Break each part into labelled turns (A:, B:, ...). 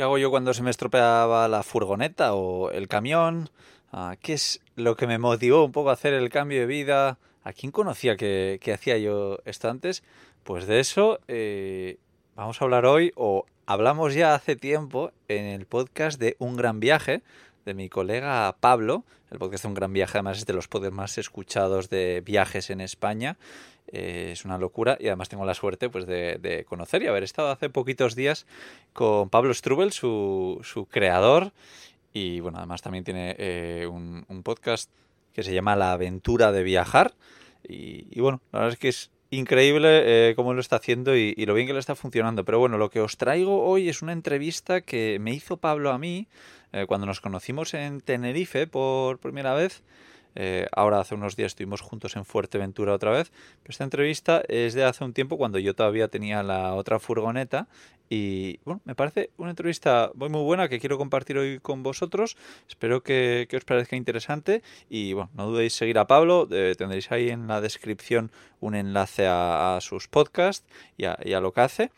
A: ¿Qué hago yo cuando se me estropeaba la furgoneta o el camión? Ah, ¿Qué es lo que me motivó un poco a hacer el cambio de vida? ¿A quién conocía que, hacía yo esto antes? Pues de eso eh, vamos a hablar hoy, o hablamos ya hace tiempo en el podcast de Un Gran Viaje, de mi colega Pablo. El podcast de Un Gran Viaje, además, es de los podcasts más escuchados de viajes en España. Eh, es una locura y además tengo la suerte pues, de, conocer y haber estado hace poquitos días con Pablo Strubel, su, su creador. Y bueno, además también tiene eh, un, podcast que se llama La aventura de viajar. Y, bueno, la verdad es que es increíble eh, cómo lo está haciendo y, y, lo bien que le está funcionando. Pero bueno, lo que os traigo hoy es una entrevista que me hizo Pablo a mí cuando nos conocimos en Tenerife por primera vez. Eh, ahora hace unos días estuvimos juntos en Fuerteventura otra vez. Esta entrevista es de hace un tiempo cuando yo todavía tenía la otra furgoneta. Y bueno, me parece una entrevista muy muy buena que quiero compartir hoy con vosotros. Espero que, os parezca interesante. Y bueno, no dudéis seguir a Pablo. Eh, tendréis ahí en la descripción un enlace a, sus podcasts y a, y a lo que hace.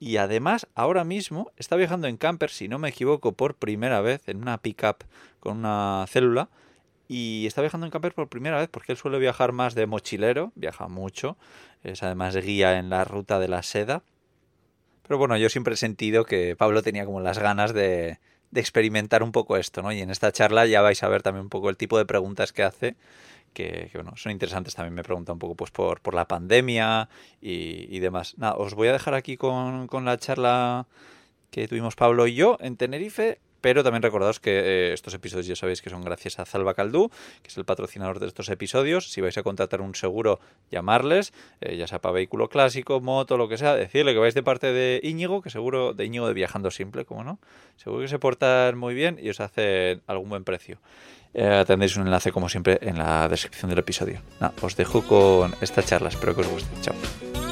A: Y además, ahora mismo está viajando en camper, si no me equivoco, por primera vez en una pickup con una célula y está viajando en camper por primera vez porque él suele viajar más de mochilero, viaja mucho, es además guía en la ruta de la seda. Pero bueno, yo siempre he sentido que Pablo tenía como las ganas de, de experimentar un poco esto, ¿no? Y en esta charla ya vais a ver también un poco el tipo de preguntas que hace, que, bueno, son interesantes. También me pregunta un poco pues por, por la pandemia y, y demás. Nada, os voy a dejar aquí con, con la charla que tuvimos Pablo y yo en Tenerife pero también recordaos que eh, estos episodios ya sabéis que son gracias a Zalba Caldú, que es el patrocinador de estos episodios. Si vais a contratar un seguro, llamarles, eh, ya sea para vehículo clásico, moto, lo que sea, decirle que vais de parte de Íñigo, que seguro de Íñigo de Viajando Simple, como no, seguro que se portan muy bien y os hacen algún buen precio. Eh, tendréis un enlace, como siempre, en la descripción del episodio. os dejo con esta charla, espero que os guste. Chao.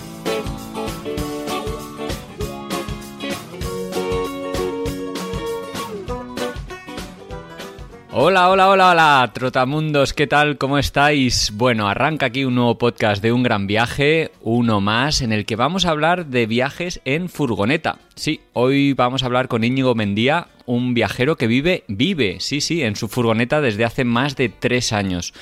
B: Hola, hola, hola, hola, trotamundos, ¿qué tal? ¿Cómo estáis? Bueno, arranca aquí un nuevo podcast de un gran viaje, uno más, en el que vamos a hablar de viajes en furgoneta. Sí, hoy vamos a hablar con Íñigo Mendía, un viajero que vive, vive, sí, sí, en su furgoneta desde hace más de tres años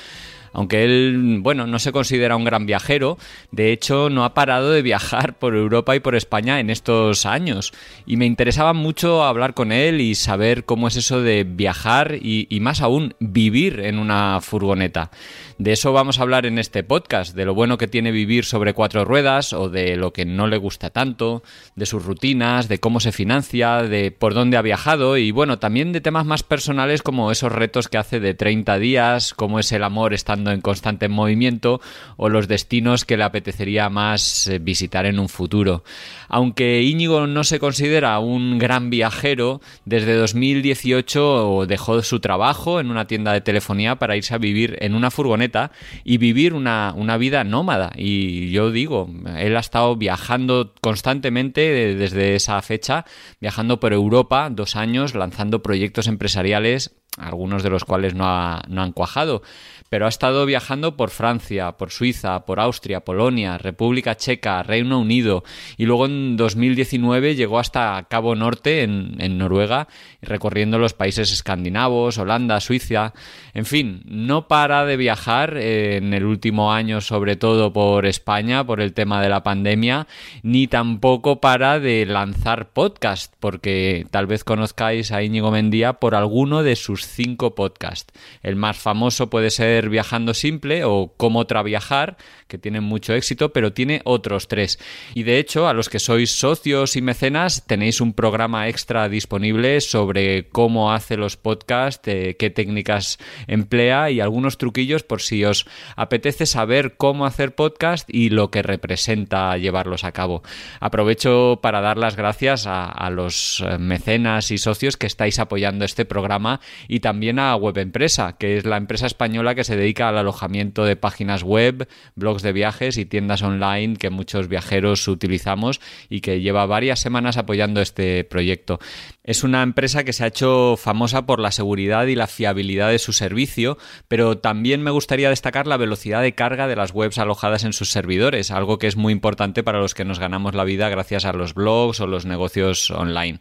B: aunque él, bueno, no se considera un gran viajero, de hecho no ha parado de viajar por Europa y por España en estos años. Y me interesaba mucho hablar con él y saber cómo es eso de viajar y, más aún vivir en una furgoneta. De eso vamos a hablar en este podcast, de lo bueno que tiene vivir sobre cuatro ruedas o de lo que no le gusta tanto, de sus rutinas, de cómo se financia, de por dónde ha viajado y bueno, también de temas más personales como esos retos que hace de 30 días, cómo es el amor estando en constante movimiento o los destinos que le apetecería más eh, visitar en un futuro. Aunque Íñigo no se considera un gran viajero, desde 2018 dejó su trabajo en una tienda de telefonía para irse a vivir en una furgoneta y vivir una, vida nómada. Y yo digo, él ha estado viajando constantemente desde esa fecha, viajando por Europa dos años, lanzando proyectos empresariales algunos de los cuales no, no, han cuajado pero ha estado viajando por Francia, por Suiza, por Austria, Polonia, República Checa, Reino Unido y luego en 2019 llegó hasta Cabo Norte en, Noruega, recorriendo los países escandinavos, Holanda, Suiza, en fin, no para de viajar eh, en el último año sobre todo por España por el tema de la pandemia, ni tampoco para de lanzar podcast, porque tal vez conozcáis a Íñigo Mendía por alguno de sus cinco podcasts. El más famoso puede ser Viajando Simple o Cómo Traviajar, que tienen mucho éxito, pero tiene otros tres. Y de hecho, a los que sois socios y mecenas, tenéis un programa extra disponible sobre cómo hace los podcasts, eh, qué técnicas emplea y algunos truquillos por si os apetece saber cómo hacer podcast y lo que representa llevarlos a cabo. Aprovecho para dar las gracias a, los eh, mecenas y socios que estáis apoyando este programa
C: y también a Web Empresa, que es la empresa española que se dedica al alojamiento de páginas web, blogs de viajes y tiendas online que muchos viajeros utilizamos y que lleva varias semanas apoyando este proyecto. Es una empresa que se ha hecho famosa por la seguridad y la fiabilidad de su servicio, pero también me gustaría destacar la velocidad de carga de las webs alojadas en sus servidores, algo que es muy importante para los que nos ganamos la vida gracias a los blogs o los negocios online.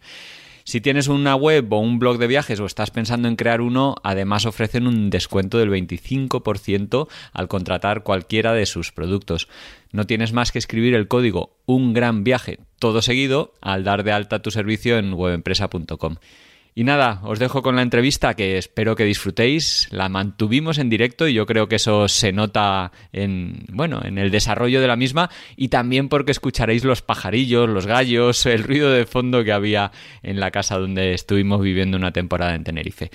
C: Si tienes una web o un blog de viajes o estás pensando en crear uno, además ofrecen un descuento del 25% al contratar cualquiera de sus productos. No tienes más que escribir el código Un Gran Viaje, todo seguido, al dar de alta tu servicio en webempresa.com. Y nada, os dejo con la entrevista que espero que disfrutéis. La mantuvimos en directo y yo creo que eso se nota en, bueno, en el desarrollo de la misma y también porque escucharéis los pajarillos, los gallos, el ruido de fondo que había en la casa donde estuvimos viviendo una temporada en Tenerife.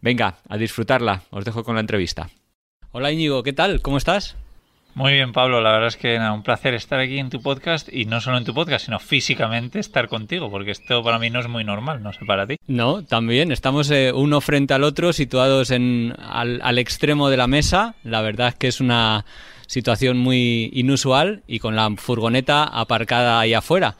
C: Venga, a disfrutarla. Os dejo con la entrevista. Hola Íñigo, ¿qué tal? ¿Cómo estás?
A: Muy bien, Pablo. La verdad es que nada, un placer estar aquí en tu podcast y no solo en tu podcast, sino físicamente estar contigo, porque esto para mí no es muy normal, no sé para ti.
C: No, también estamos eh, uno frente al otro, situados en, al, extremo de la mesa. La verdad es que es una situación muy inusual y con la furgoneta aparcada ahí afuera.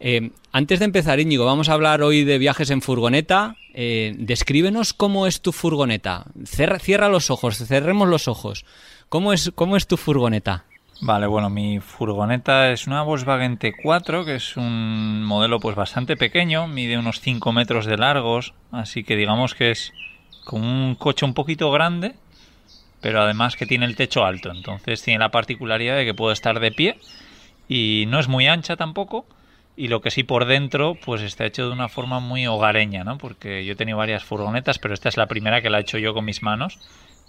C: Eh, antes de empezar, Íñigo, vamos a hablar hoy de viajes en furgoneta. Eh, descríbenos cómo es tu furgoneta. cierra los ojos, cerremos los ojos. ¿Cómo es, cómo es tu furgoneta?
A: Vale, bueno, mi furgoneta es una Volkswagen T4, que es un modelo pues bastante pequeño, mide unos 5 metros de largos, así que digamos que es como un coche un poquito grande, pero además que tiene el techo alto, entonces tiene la particularidad de que puede estar de pie y no es muy ancha tampoco, y lo que sí por dentro pues está hecho de una forma muy hogareña, ¿no? Porque yo he tenido varias furgonetas, pero esta es la primera que la he hecho yo con mis manos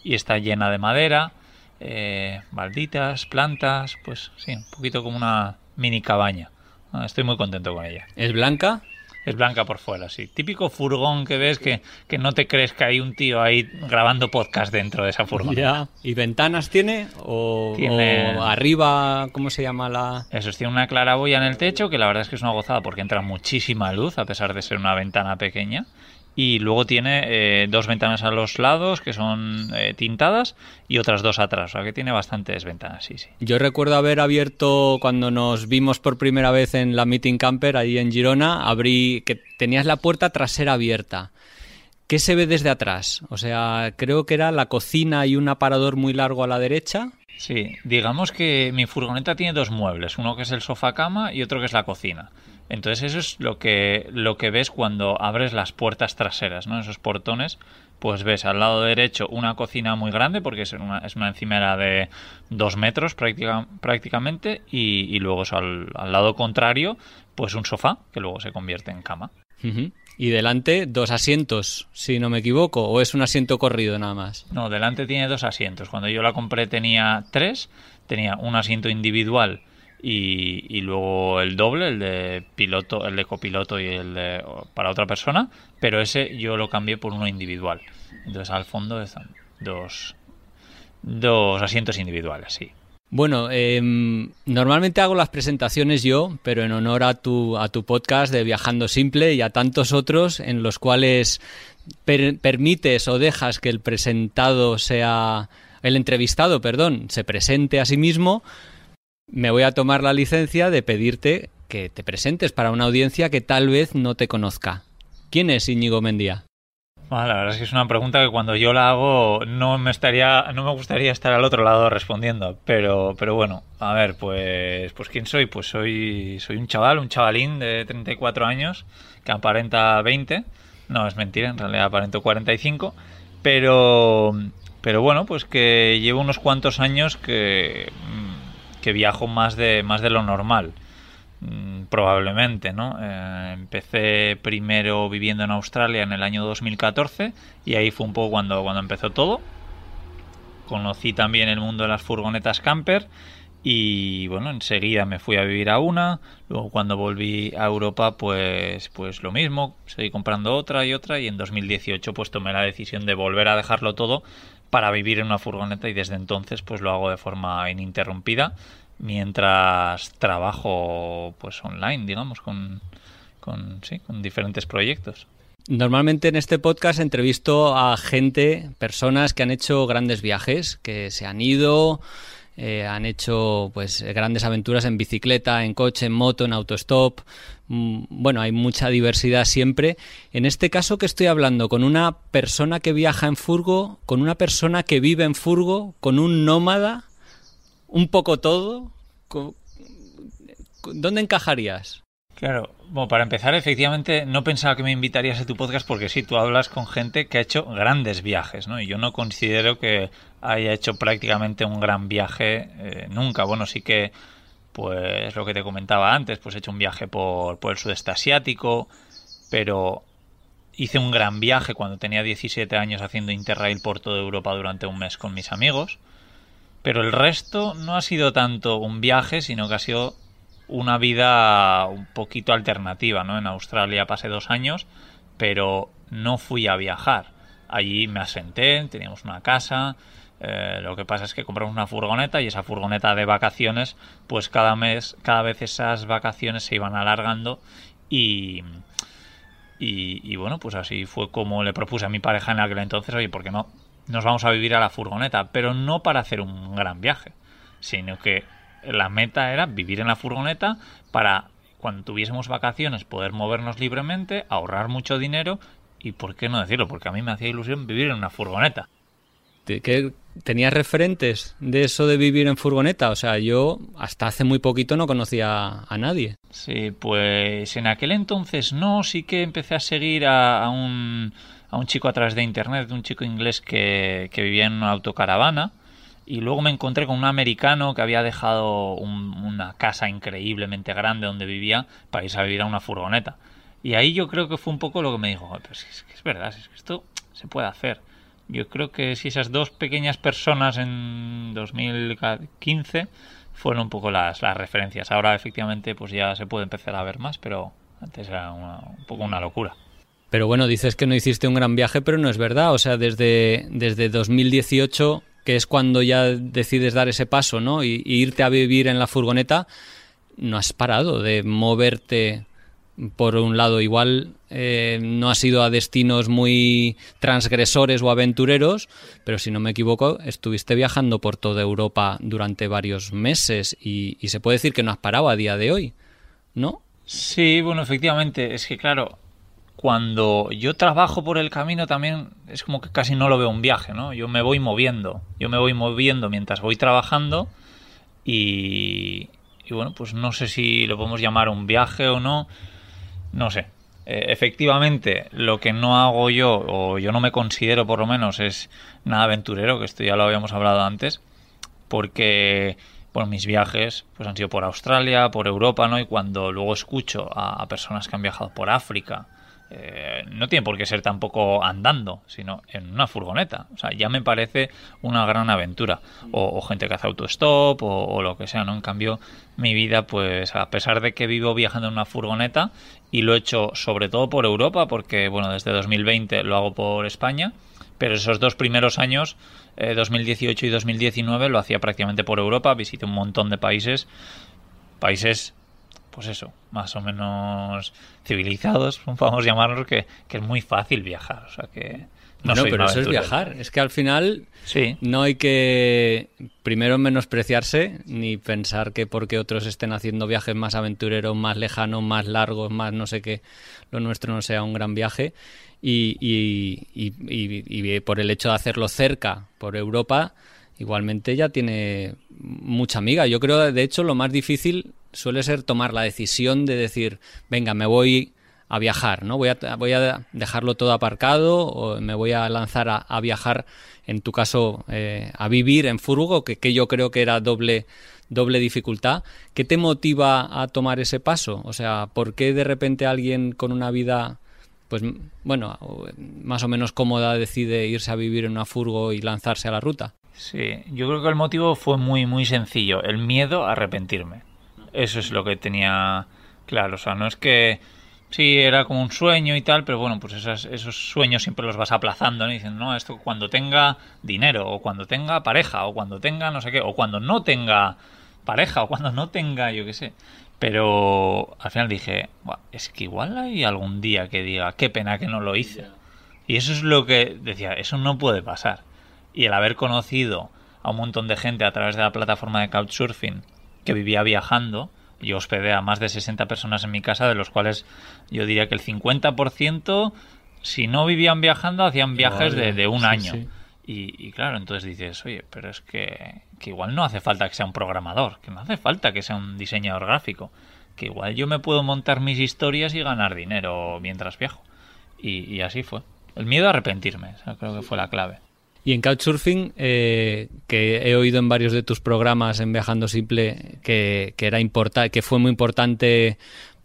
A: y está llena de madera, eh, balditas, plantas, pues sí, un poquito como una mini cabaña. Ah, estoy muy contento con ella.
C: ¿Es blanca?
A: Es blanca por fuera, sí. Típico furgón que ves que, que no te crees que hay un tío ahí grabando podcast dentro de esa furgoneta.
C: ¿Y ventanas tiene? ¿O, tiene... arriba, cómo se llama la...?
A: Eso, tiene una claraboya en el techo que la verdad es que es una gozada porque entra muchísima luz a pesar de ser una ventana pequeña y luego tiene eh, dos ventanas a los lados que son eh, tintadas y otras dos atrás, o sea que tiene bastantes ventanas, sí, sí.
C: Yo recuerdo haber abierto cuando nos vimos por primera vez en la Meeting Camper ahí en Girona, abrí que tenías la puerta trasera abierta. ¿Qué se ve desde atrás? O sea, creo que era la cocina y un aparador muy largo a la derecha.
A: Sí, digamos que mi furgoneta tiene dos muebles, uno que es el sofá cama y otro que es la cocina. Entonces eso es lo que, lo que ves cuando abres las puertas traseras, ¿no? Esos portones, pues ves al lado derecho una cocina muy grande, porque es una, es una encimera de dos metros prácticamente, y, luego al, al, lado contrario, pues un sofá, que luego se convierte en cama.
C: Y delante dos asientos, si no me equivoco, o es un asiento corrido nada más.
A: No, delante tiene dos asientos. Cuando yo la compré tenía tres, tenía un asiento individual y, luego el doble, el de piloto, el de copiloto y el de para otra persona, pero ese yo lo cambié por uno individual. Entonces al fondo están dos, dos asientos individuales, sí.
C: Bueno, em, normalmente hago las presentaciones yo, pero en honor a tu, a tu podcast de Viajando Simple y a tantos otros en los cuales permites o dejas que el presentado sea, el entrevistado, perdón, se presente a sí mismo, me voy a tomar la licencia de pedirte que te presentes para una audiencia que tal vez no te conozca. ¿Quién es Íñigo Mendía?
A: la verdad es que es una pregunta que cuando yo la hago no me estaría, no me gustaría estar al otro lado respondiendo, pero, pero bueno, a ver, pues, pues quién soy, pues soy, soy un chaval, un chavalín de 34 años que aparenta 20, no es mentira, en realidad aparento 45, pero, pero bueno, pues que llevo unos cuantos años que que viajo más de, más de lo normal. Mm, probablemente, ¿no? Eh, empecé primero viviendo en Australia en el año 2014 y ahí fue un poco cuando, cuando empezó todo. Conocí también el mundo de las furgonetas camper y bueno, enseguida me fui a vivir a una, luego cuando volví a Europa pues pues lo mismo, seguí comprando otra y otra y en 2018 pues tomé la decisión de volver a dejarlo todo para vivir en una furgoneta y desde entonces pues lo hago de forma ininterrumpida mientras trabajo pues online, digamos, con, con, sí, con diferentes proyectos.
C: Normalmente en este podcast entrevisto a gente, personas que han hecho grandes viajes, que se han ido, eh, han hecho pues grandes aventuras en bicicleta, en coche, en moto, en autostop. Mm, bueno, hay mucha diversidad siempre. En este caso que estoy hablando con una persona que viaja en furgo, con una persona que vive en furgo, con un nómada, un poco todo. ¿Dónde encajarías?
A: Claro, bueno, para empezar, efectivamente, no pensaba que me invitarías a tu podcast porque sí, tú hablas con gente que ha hecho grandes viajes, ¿no? Y yo no considero que haya hecho prácticamente un gran viaje eh, nunca. Bueno, sí que, pues lo que te comentaba antes, pues he hecho un viaje por, por el sudeste asiático, pero hice un gran viaje cuando tenía 17 años haciendo Interrail por toda Europa durante un mes con mis amigos. Pero el resto no ha sido tanto un viaje, sino que ha sido una vida un poquito alternativa, ¿no? En Australia pasé dos años, pero no fui a viajar. Allí me asenté, teníamos una casa. Eh, lo que pasa es que compramos una furgoneta y esa furgoneta de vacaciones, pues cada mes, cada vez esas vacaciones se iban alargando y, y, bueno, pues así fue como le propuse a mi pareja en aquel entonces, oye, ¿por qué no? Nos vamos a vivir a la furgoneta, pero no para hacer un gran viaje, sino que la meta era vivir en la furgoneta para cuando tuviésemos vacaciones poder movernos libremente, ahorrar mucho dinero y por qué no decirlo, porque a mí me hacía ilusión vivir en una furgoneta.
C: ¿Qué, ¿Tenías referentes de eso de vivir en furgoneta? O sea, yo hasta hace muy poquito no conocía a nadie.
A: Sí, pues en aquel entonces no, sí que empecé a seguir a, un, a un chico a través de internet, un chico inglés que, que vivía en una autocaravana y luego me encontré con un americano que había dejado una casa increíblemente grande donde vivía para irse a vivir a una furgoneta. Y ahí yo creo que fue un poco lo que me dijo, pero es es verdad, es que esto se puede hacer. Yo creo que si esas dos pequeñas personas en 2015 fueron un poco las, las referencias. Ahora efectivamente pues ya se puede empezar a ver más, pero antes era un poco una locura.
C: Pero bueno, dices que no hiciste un gran viaje, pero no es verdad. O sea, desde, desde 2018 que es cuando ya decides dar ese paso, ¿no? Y, irte a vivir en la furgoneta, no has parado de moverte por un lado. Igual eh, no has ido a destinos muy transgresores o aventureros, pero si no me equivoco, estuviste viajando por toda Europa durante varios meses y se puede decir que no has parado a día de hoy, ¿no?
A: Sí, bueno, efectivamente, es que claro, cuando yo trabajo por el camino también es como que casi no lo veo un viaje, ¿no? Yo me voy moviendo, yo me voy moviendo mientras voy trabajando y, bueno, pues no sé si lo podemos llamar un viaje o no, no sé. Eh, efectivamente, lo que no hago yo, o yo no me considero por lo menos, es nada aventurero, que esto ya lo habíamos hablado antes, porque bueno, mis viajes pues han sido por Australia, por Europa, ¿no? Y cuando luego escucho a personas que han viajado por África, eh, no tiene por qué ser tampoco andando, sino en una furgoneta. O sea, ya me parece una gran aventura. O, gente que hace autostop o, o, lo que sea, ¿no? En cambio, mi vida, pues a pesar de que vivo viajando en una furgoneta y lo he hecho sobre todo por Europa, porque, bueno, desde 2020 lo hago por España, pero esos dos primeros años, 2018 eh, y 2019, lo hacía prácticamente por Europa, visité un montón de países, países pues eso, más o menos civilizados, vamos a llamarlos, que, es muy fácil viajar. O sea que.
C: No, pero eso es viajar. Es que al final no hay que primero menospreciarse ni pensar que porque otros estén haciendo viajes más aventureros, más lejanos, más largos, más no sé qué, lo nuestro no sea un gran viaje. Y, y, y, y por el hecho de hacerlo cerca, por Europa, igualmente ya tiene mucha amiga. Yo creo, de hecho, lo más difícil suele ser tomar la decisión de decir, venga, me voy a viajar, ¿no? Voy a, voy a dejarlo todo aparcado o me voy a lanzar a, viajar, en tu caso, eh, a vivir en Furgo, que, yo creo que era doble, doble dificultad. ¿Qué te motiva a tomar ese paso? O sea, ¿por qué de repente alguien con una vida, pues, bueno, más o menos cómoda decide irse a vivir en una Furgo y lanzarse a la ruta?
A: Sí, yo creo que el motivo fue muy, muy sencillo, el miedo a arrepentirme. Eso es lo que tenía claro. O sea, no es que sí era como un sueño y tal, pero bueno, pues esos sueños siempre los vas aplazando, ¿no? diciendo, no, esto cuando tenga dinero, o cuando tenga pareja, o cuando tenga no sé qué, o cuando no tenga pareja, o cuando no tenga, yo qué sé. Pero al final dije, es que igual hay algún día que diga, qué pena que no lo hice. Y eso es lo que decía, eso no puede pasar. Y el haber conocido a un montón de gente a través de la plataforma de Couchsurfing que vivía viajando, yo hospedé a más de 60 personas en mi casa, de los cuales yo diría que el 50%, si no vivían viajando, hacían viajes de, un año. Y, claro, entonces dices, oye, pero es que, que, igual no hace falta que sea un programador, que no hace falta que sea un diseñador gráfico, que igual yo me puedo montar mis historias y ganar dinero mientras viajo. Y, así fue. El miedo a arrepentirme, creo que fue la clave.
C: Y en Couchsurfing, eh, que he oído en varios de tus programas en Viajando Simple que, era que fue muy importante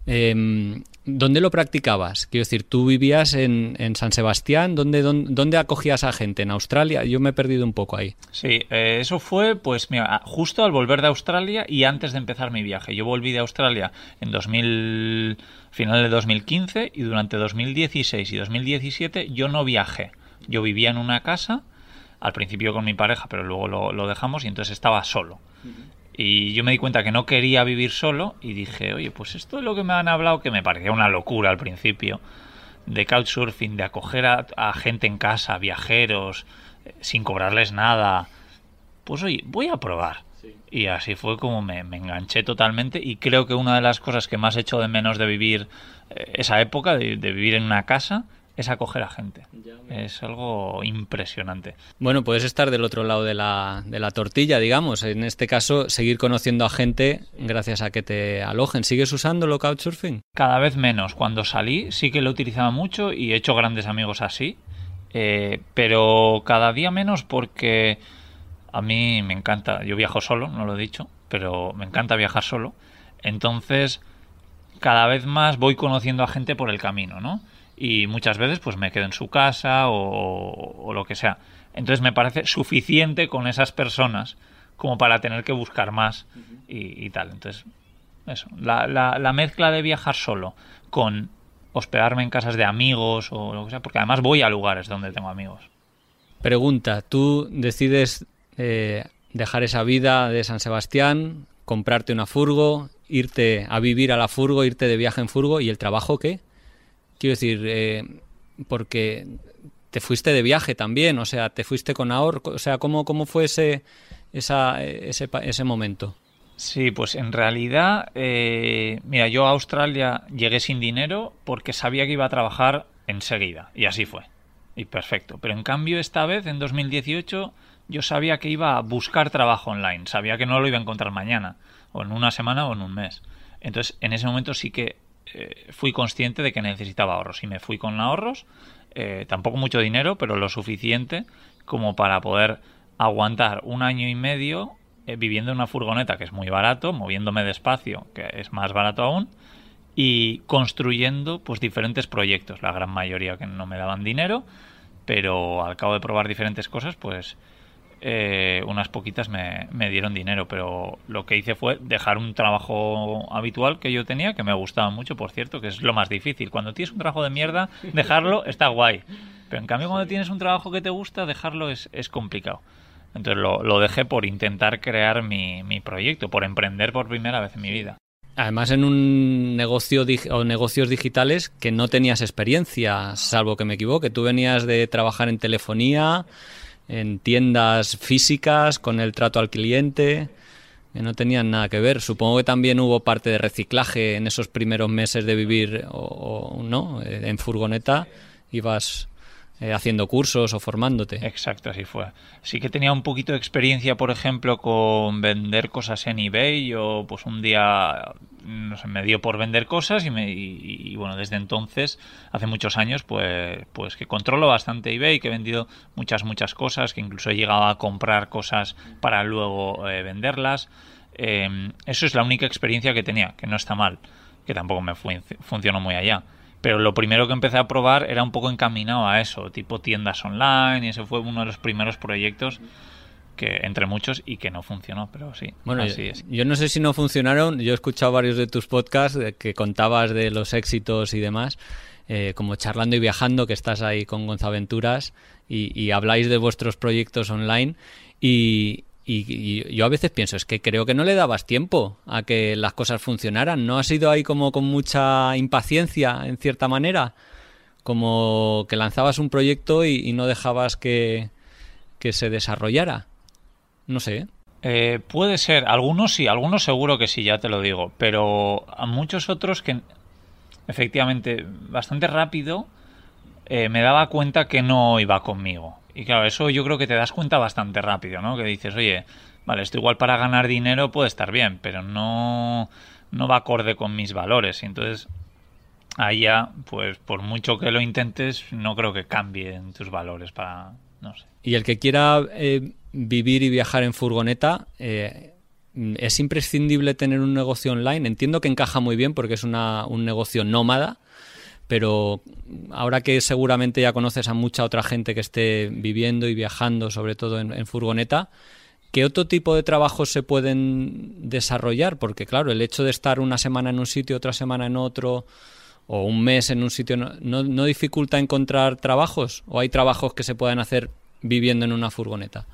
C: eh, ¿Dónde lo practicabas? Quiero decir, tú vivías en, San Sebastián, ¿Dónde, dónde, acogías a gente? ¿En Australia? Yo me he perdido un poco ahí.
A: Sí, eh, eso fue, pues, mira, justo al volver de Australia y antes de empezar mi viaje. Yo volví de Australia en 2000, final de 2015 y durante 2016 y 2017 yo no viajé. Yo vivía en una casa, al principio con mi pareja, pero luego lo, lo dejamos y entonces estaba solo. Y yo me di cuenta que no quería vivir solo y dije, oye, pues esto es lo que me han hablado, que me parecía una locura al principio, de couchsurfing, de acoger a, gente en casa, viajeros, eh, sin cobrarles nada. Pues oye, voy a probar. Y así fue como me, enganché totalmente y creo que una de las cosas que más he hecho de menos de vivir eh, esa época, de vivir en una casa, es acoger a gente. Es algo impresionante.
C: Bueno, puedes estar del otro lado de la, de la tortilla, digamos. En este caso, seguir conociendo a gente gracias a que te alojen. ¿Sigues usando lo Couchsurfing?
A: Cada vez menos. Cuando salí sí que lo utilizaba mucho y he hecho grandes amigos así. Eh, pero cada día menos porque a mí me encanta. Yo viajo solo, no lo he dicho, pero me encanta viajar solo. Entonces, cada vez más voy conociendo a gente por el camino, ¿no? Y muchas veces pues me quedo en su casa o, lo que sea. Entonces me parece suficiente con esas personas como para tener que buscar más y, tal. Entonces, eso. La, la, mezcla de viajar solo con hospedarme en casas de amigos o lo que sea, porque además voy a lugares donde tengo amigos.
C: Pregunta, tú decides eh, dejar esa vida de San Sebastián, comprarte una furgo, irte a vivir a la furgo, irte de viaje en furgo y el trabajo qué? Quiero decir, eh, porque te fuiste de viaje también, o sea, te fuiste con ahorro, o sea, ¿cómo, cómo fue ese, ese, ese momento?
A: Sí, pues en realidad, eh, mira, yo a Australia llegué sin dinero porque sabía que iba a trabajar enseguida, y así fue. Y perfecto. Pero en cambio, esta vez, en 2018, yo sabía que iba a buscar trabajo online, sabía que no lo iba a encontrar mañana, o en una semana o en un mes. Entonces, en ese momento sí que eh, fui consciente de que necesitaba ahorros. Y me fui con ahorros, eh, tampoco mucho dinero, pero lo suficiente como para poder aguantar un año y medio eh, viviendo en una furgoneta que es muy barato, moviéndome despacio, que es más barato aún, y construyendo pues diferentes proyectos, la gran mayoría que no me daban dinero, pero al cabo de probar diferentes cosas, pues eh, unas poquitas me, dieron dinero, pero lo que hice fue dejar un trabajo habitual que yo tenía, que me gustaba mucho, por cierto, que es lo más difícil. Cuando tienes un trabajo de mierda, dejarlo está guay. Pero en cambio, cuando tienes un trabajo que te gusta, dejarlo es, complicado. Entonces lo, dejé por intentar crear mi, mi proyecto, por emprender por primera vez en mi vida.
C: Además, en un negocio o negocios digitales que no tenías experiencia, salvo que me equivoque. Tú venías de trabajar en telefonía, en tiendas físicas con el trato al cliente que no tenían nada que ver. Supongo que también hubo parte de reciclaje en esos primeros meses de vivir o, no eh, en furgoneta. Ibas eh, haciendo cursos o formándote.
A: Exacto, así fue. Sí que tenía un poquito de experiencia, por ejemplo, con vender cosas en eBay. Yo, pues un día, no sé, me dio por vender cosas y, me, y, bueno, desde entonces, hace muchos años, pues, pues que controlo bastante eBay, que he vendido muchas, muchas cosas, que incluso he llegado a comprar cosas para luego eh, venderlas. Em, eso es la única experiencia que tenía, que no está mal, que tampoco me funcionó muy allá pero lo primero que empecé a probar era un poco encaminado a eso, tipo tiendas online, y ese fue uno de los primeros proyectos que entre muchos y que no funcionó, pero sí.
C: Bueno, así es. yo no sé si no funcionaron, yo he escuchado varios de tus podcasts que contabas de los éxitos y demás, eh, como charlando y viajando, que estás ahí con Gonzaventuras y, y habláis de vuestros proyectos online y, Y, yo a veces pienso, es que creo que no le dabas tiempo a que las cosas funcionaran. ¿No has ido ahí como con mucha impaciencia, en cierta manera? Como que lanzabas un proyecto y, no dejabas que, se desarrollara. No sé.
A: Eh, puede ser. Algunos sí, algunos seguro que sí, ya te lo digo. Pero a muchos otros que efectivamente bastante rápido eh, me daba cuenta que no iba conmigo. Y claro, eso yo creo que te das cuenta bastante rápido, ¿no? Que dices, oye, vale, esto igual para ganar dinero puede estar bien, pero no, no va acorde con mis valores. Y entonces, ahí ya, pues por mucho que lo intentes, no creo que cambien tus valores para, no sé.
C: Y el que quiera eh, vivir y viajar en furgoneta, eh, es imprescindible tener un negocio online. Entiendo que encaja muy bien porque es una, un negocio nómada, pero ahora que seguramente ya conoces a mucha otra gente que esté viviendo y viajando, sobre todo en, furgoneta, ¿qué otro tipo de trabajos se pueden desarrollar? Porque claro, el hecho de estar una semana en un sitio, otra semana en otro, o un mes en un sitio, ¿no, no dificulta encontrar trabajos? ¿O hay trabajos que se pueden hacer viviendo en una furgoneta?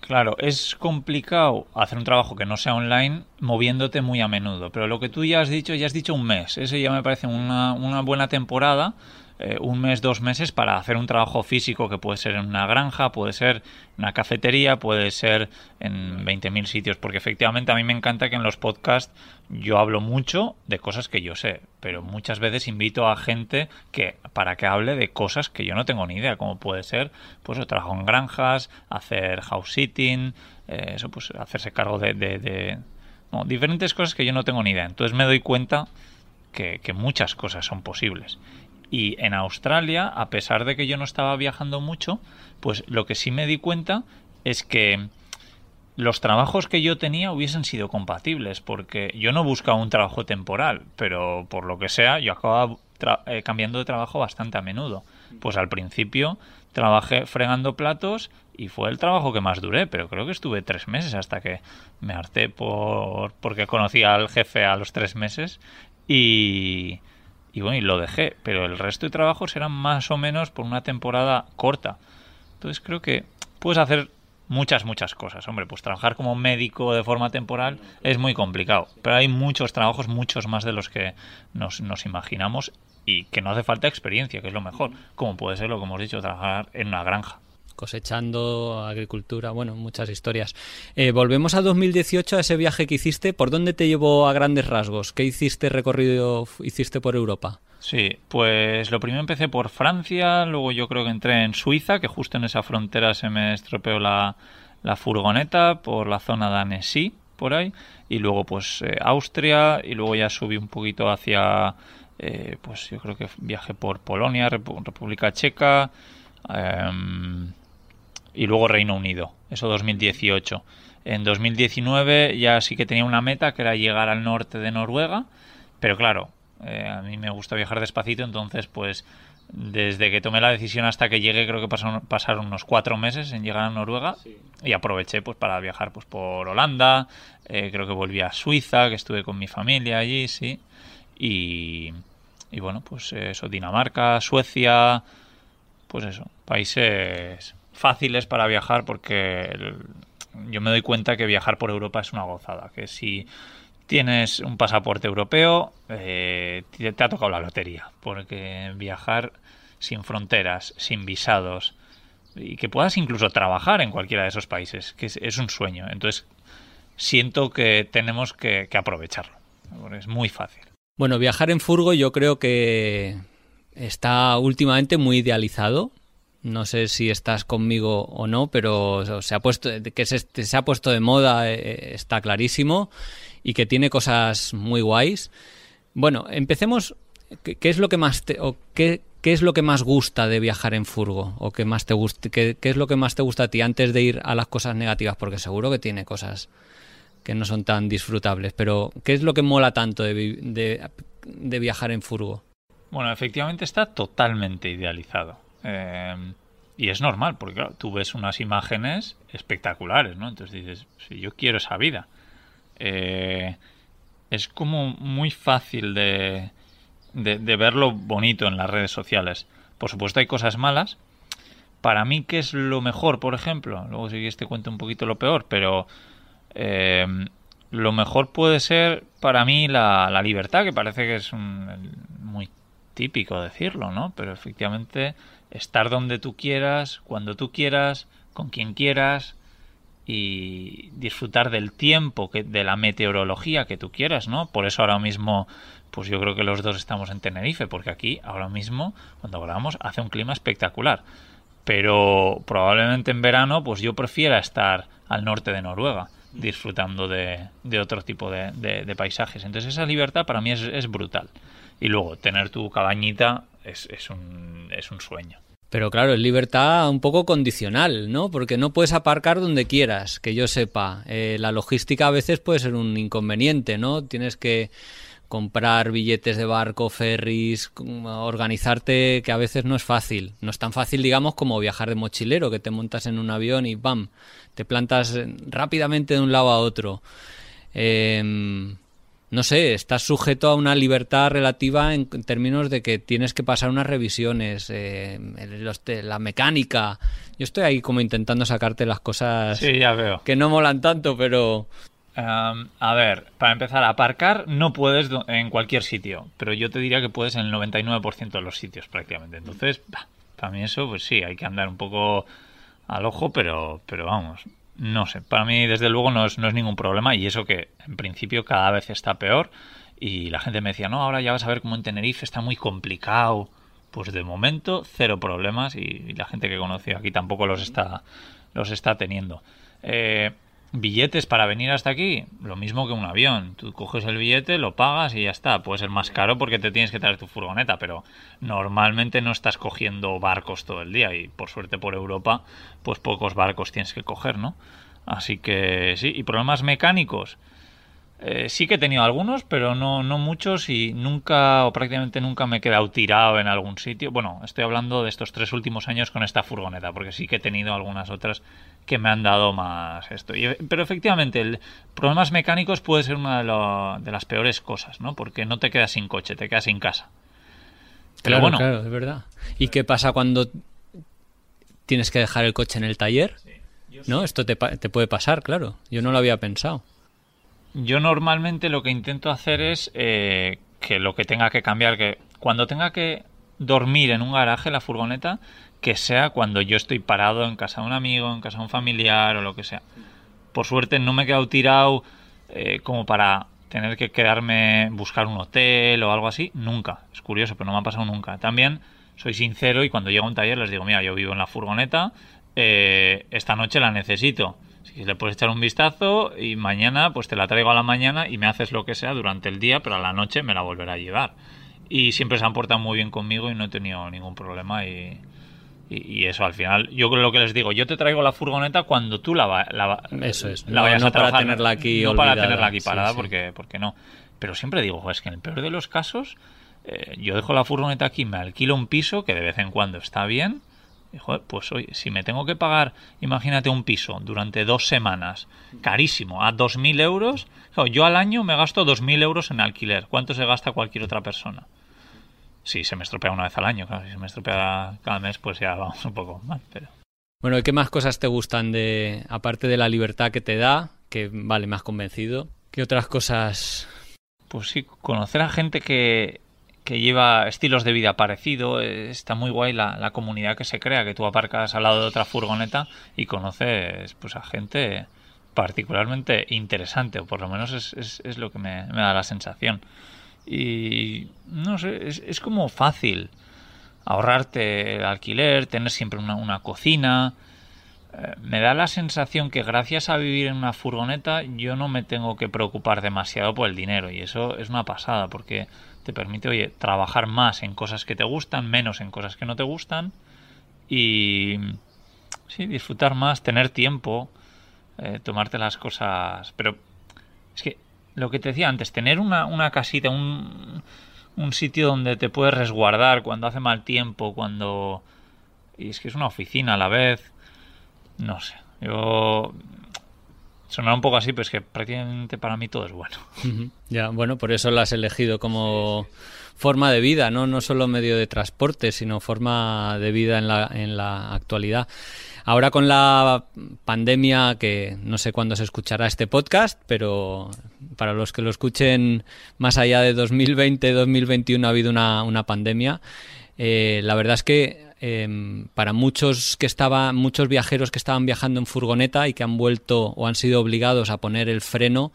A: Claro, es complicado hacer un trabajo que no sea online moviéndote muy a menudo, pero lo que tú ya has dicho, ya has dicho un mes, ese ya me parece una, una buena temporada eh, un mes, dos meses para hacer un trabajo físico que puede ser en una granja, puede ser en una cafetería, puede ser en 20.000 sitios, porque efectivamente a mí me encanta que en los podcasts yo hablo mucho de cosas que yo sé, pero muchas veces invito a gente que para que hable de cosas que yo no tengo ni idea, como puede ser, pues trabajo en granjas, hacer house sitting, eh, eso pues hacerse cargo de, de, diferentes cosas que yo no tengo ni idea. Entonces me doy cuenta que muchas cosas son posibles. Y en Australia, a pesar de que yo no estaba viajando mucho, pues lo que sí me di cuenta es que los trabajos que yo tenía hubiesen sido compatibles, porque yo no buscaba un trabajo temporal, pero por lo que sea, yo acababa eh, cambiando de trabajo bastante a menudo. Pues al principio trabajé fregando platos y fue el trabajo que más duré, pero creo que estuve tres meses hasta que me harté por porque conocí al jefe a los tres meses y, y bueno, y lo dejé, pero el resto de trabajos eran más o menos por una temporada corta. Entonces creo que puedes hacer muchas, muchas cosas. Hombre, pues trabajar como médico de forma temporal es muy complicado, pero hay muchos trabajos, muchos más de los que nos, nos imaginamos y que no hace falta experiencia, que es lo mejor, como puede ser lo que hemos dicho, trabajar en una granja
C: cosechando, agricultura, bueno, muchas historias. Eh, volvemos a 2018, a ese viaje que hiciste. ¿Por dónde te llevó a grandes rasgos? ¿Qué hiciste recorrido, hiciste por Europa?
A: Sí, pues lo primero empecé por Francia, luego yo creo que entré en Suiza, que justo en esa frontera se me estropeó la, la furgoneta por la zona de Annecy, por ahí, y luego pues eh, Austria, y luego ya subí un poquito hacia, eh, pues yo creo que viajé por Polonia, República Checa, em, y luego Reino Unido, eso 2018. En 2019 ya sí que tenía una meta que era llegar al norte de Noruega, pero claro, eh, a mí me gusta viajar despacito, entonces pues desde que tomé la decisión hasta que llegué creo que pasaron, pasaron unos cuatro meses en llegar a Noruega y aproveché pues para viajar pues por Holanda, eh, creo que volví a Suiza, que estuve con mi familia allí, sí, y, y bueno, pues eso, Dinamarca, Suecia, pues eso, países fáciles para viajar porque yo me doy cuenta que viajar por Europa es una gozada, que si tienes un pasaporte europeo eh, te, ha tocado la lotería, porque viajar sin fronteras, sin visados y que puedas incluso trabajar en cualquiera de esos países, que es, un sueño. Entonces siento que tenemos que, que aprovecharlo, es muy fácil.
C: Bueno, viajar en furgo yo creo que está últimamente muy idealizado no sé si estás conmigo o no, pero se ha puesto que se, ha puesto de moda eh, está clarísimo y que tiene cosas muy guays. Bueno, empecemos. ¿Qué, es lo que más te, o qué, es lo que más gusta de viajar en furgo o qué más te qué, es lo que más te gusta a ti antes de ir a las cosas negativas porque seguro que tiene cosas que no son tan disfrutables, pero ¿qué es lo que mola tanto de, de viajar en furgo?
A: Bueno, efectivamente está totalmente idealizado Em, y es normal, porque claro, tú ves unas imágenes espectaculares, ¿no? Entonces dices, si yo quiero esa vida. Eh, es como muy fácil de, de, de, verlo bonito en las redes sociales. Por supuesto hay cosas malas, para mí, ¿qué es lo mejor, por ejemplo? Luego si te cuento un poquito lo peor, pero eh, lo mejor puede ser para mí la, la libertad, que parece que es un, muy típico decirlo, ¿no? Pero efectivamente estar donde tú quieras, cuando tú quieras, con quien quieras y disfrutar del tiempo, que, de la meteorología que tú quieras, ¿no? Por eso ahora mismo, pues yo creo que los dos estamos en Tenerife, porque aquí ahora mismo, cuando grabamos, hace un clima espectacular. Pero probablemente en verano, pues yo prefiera estar al norte de Noruega disfrutando de, otro tipo de, de, paisajes. Entonces esa libertad para mí es, es brutal. Y luego tener tu cabañita es, es, un, es un sueño.
C: Pero claro, es libertad un poco condicional, ¿no? Porque no puedes aparcar donde quieras, que yo sepa. Eh, la logística a veces puede ser un inconveniente, ¿no? Tienes que comprar billetes de barco, ferries, organizarte, que a veces no es fácil. No es tan fácil, digamos, como viajar de mochilero, que te montas en un avión y ¡bam! Te plantas rápidamente de un lado a otro. Eh, no sé, estás sujeto a una libertad relativa en, términos de que tienes que pasar unas revisiones, eh, la mecánica. Yo estoy ahí como intentando sacarte las cosas que no molan tanto, pero...
A: a ver, para empezar, aparcar no puedes en cualquier sitio, pero yo te diría que puedes en el 99% de los sitios prácticamente. Entonces, para mí eso, pues sí, hay que andar un poco al ojo, pero, pero vamos, no sé, para mí desde luego no es, no es ningún problema y eso que en principio cada vez está peor y la gente me decía, no, ahora ya vas a ver cómo en Tenerife está muy complicado. Pues de momento cero problemas y, la gente que conoció aquí tampoco los está, los está teniendo. Eh, Billetes para venir hasta aquí, lo mismo que un avión. Tú coges el billete, lo pagas y ya está. Puede ser más caro porque te tienes que traer tu furgoneta, pero normalmente no estás cogiendo barcos todo el día y por suerte por Europa, pues pocos barcos tienes que coger, ¿no? Así que sí, y problemas mecánicos. Eh, sí que he tenido algunos, pero no, no muchos y nunca o prácticamente nunca me he quedado tirado en algún sitio. Bueno, estoy hablando de estos tres últimos años con esta furgoneta, porque sí que he tenido algunas otras que me han dado más esto. pero efectivamente, el, problemas mecánicos puede ser una de, las peores cosas, ¿no? Porque no te quedas sin coche, te quedas sin casa.
C: Pero bueno. Claro, es verdad. ¿Y qué pasa cuando tienes que dejar el coche en el taller? ¿No? Esto te, te puede pasar, claro. Yo no lo había pensado.
A: Yo normalmente lo que intento hacer es eh, que lo que tenga que cambiar, que cuando tenga que dormir en un garaje la furgoneta, que sea cuando yo estoy parado en casa de un amigo, en casa de un familiar o lo que sea. Por suerte no me he quedado tirado eh, como para tener que quedarme, buscar un hotel o algo así, nunca. Es curioso, pero no me ha pasado nunca. También soy sincero y cuando llego a un taller les digo, mira, yo vivo en la furgoneta, eh, esta noche la necesito si le puedes echar un vistazo y mañana pues te la traigo a la mañana y me haces lo que sea durante el día, pero a la noche me la volverá a llevar. Y siempre se han portado muy bien conmigo y no he tenido ningún problema y, y, eso al final, yo lo que les digo, yo te traigo la furgoneta cuando tú la, la,
C: eso es,
A: la
C: vayas a para tenerla aquí
A: no para tenerla aquí parada porque, porque no. Pero siempre digo, es que en el peor de los casos, eh, yo dejo la furgoneta aquí, me alquilo un piso que de vez en cuando está bien pues oye, si me tengo que pagar, imagínate un piso durante dos semanas, carísimo, a 2.000 euros, yo al año me gasto 2.000 euros en alquiler. ¿Cuánto se gasta cualquier otra persona? Si se me estropea una vez al año, claro, si se me estropea cada mes, pues ya vamos un poco mal, pero...
C: Bueno, ¿qué más cosas te gustan de, aparte de la libertad que te da, que vale, me has convencido? ¿Qué otras cosas?
A: Pues sí, conocer a gente que, que lleva estilos de vida parecido. Está muy guay la, comunidad que se crea, que tú aparcas al lado de otra furgoneta y conoces pues a gente particularmente interesante, o por lo menos es, es, lo que me, da la sensación. Y no sé, es, como fácil ahorrarte el alquiler, tener siempre una, una cocina. Eh, me da la sensación que gracias a vivir en una furgoneta yo no me tengo que preocupar demasiado por el dinero y eso es una pasada porque te permite, oye, trabajar más en cosas que te gustan, menos en cosas que no te gustan y sí, disfrutar más, tener tiempo, eh, tomarte las cosas. Pero es que lo que te decía antes, tener una, una casita, un, un sitio donde te puedes resguardar cuando hace mal tiempo, cuando... Y es que es una oficina a la vez. No sé. Yo sonará un poco así, pero es que prácticamente para mí todo es bueno.
C: Ya, bueno, por eso lo has elegido como forma de vida, ¿no? No solo medio de transporte, sino forma de vida en la, en la actualidad. Ahora con la pandemia, que no sé cuándo se escuchará este podcast, pero para los que lo escuchen más allá de 2020-2021 ha habido una, una pandemia. Eh, la verdad es que eh, para muchos que estaban, muchos viajeros que estaban viajando en furgoneta y que han vuelto o han sido obligados a poner el freno,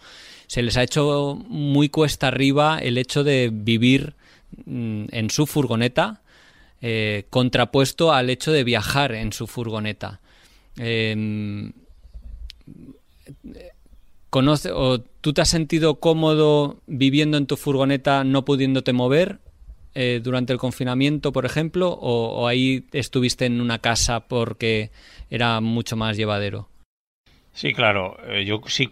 C: se les ha hecho muy cuesta arriba el hecho de vivir mm, en su furgoneta eh, contrapuesto al hecho de viajar en su furgoneta. Em, ¿conoce, o ¿Tú te has sentido cómodo viviendo en tu furgoneta no pudiéndote mover eh, durante el confinamiento, por ejemplo, o, o, ahí estuviste en una casa porque era mucho más llevadero?
A: Sí, claro. Eh, yo sí,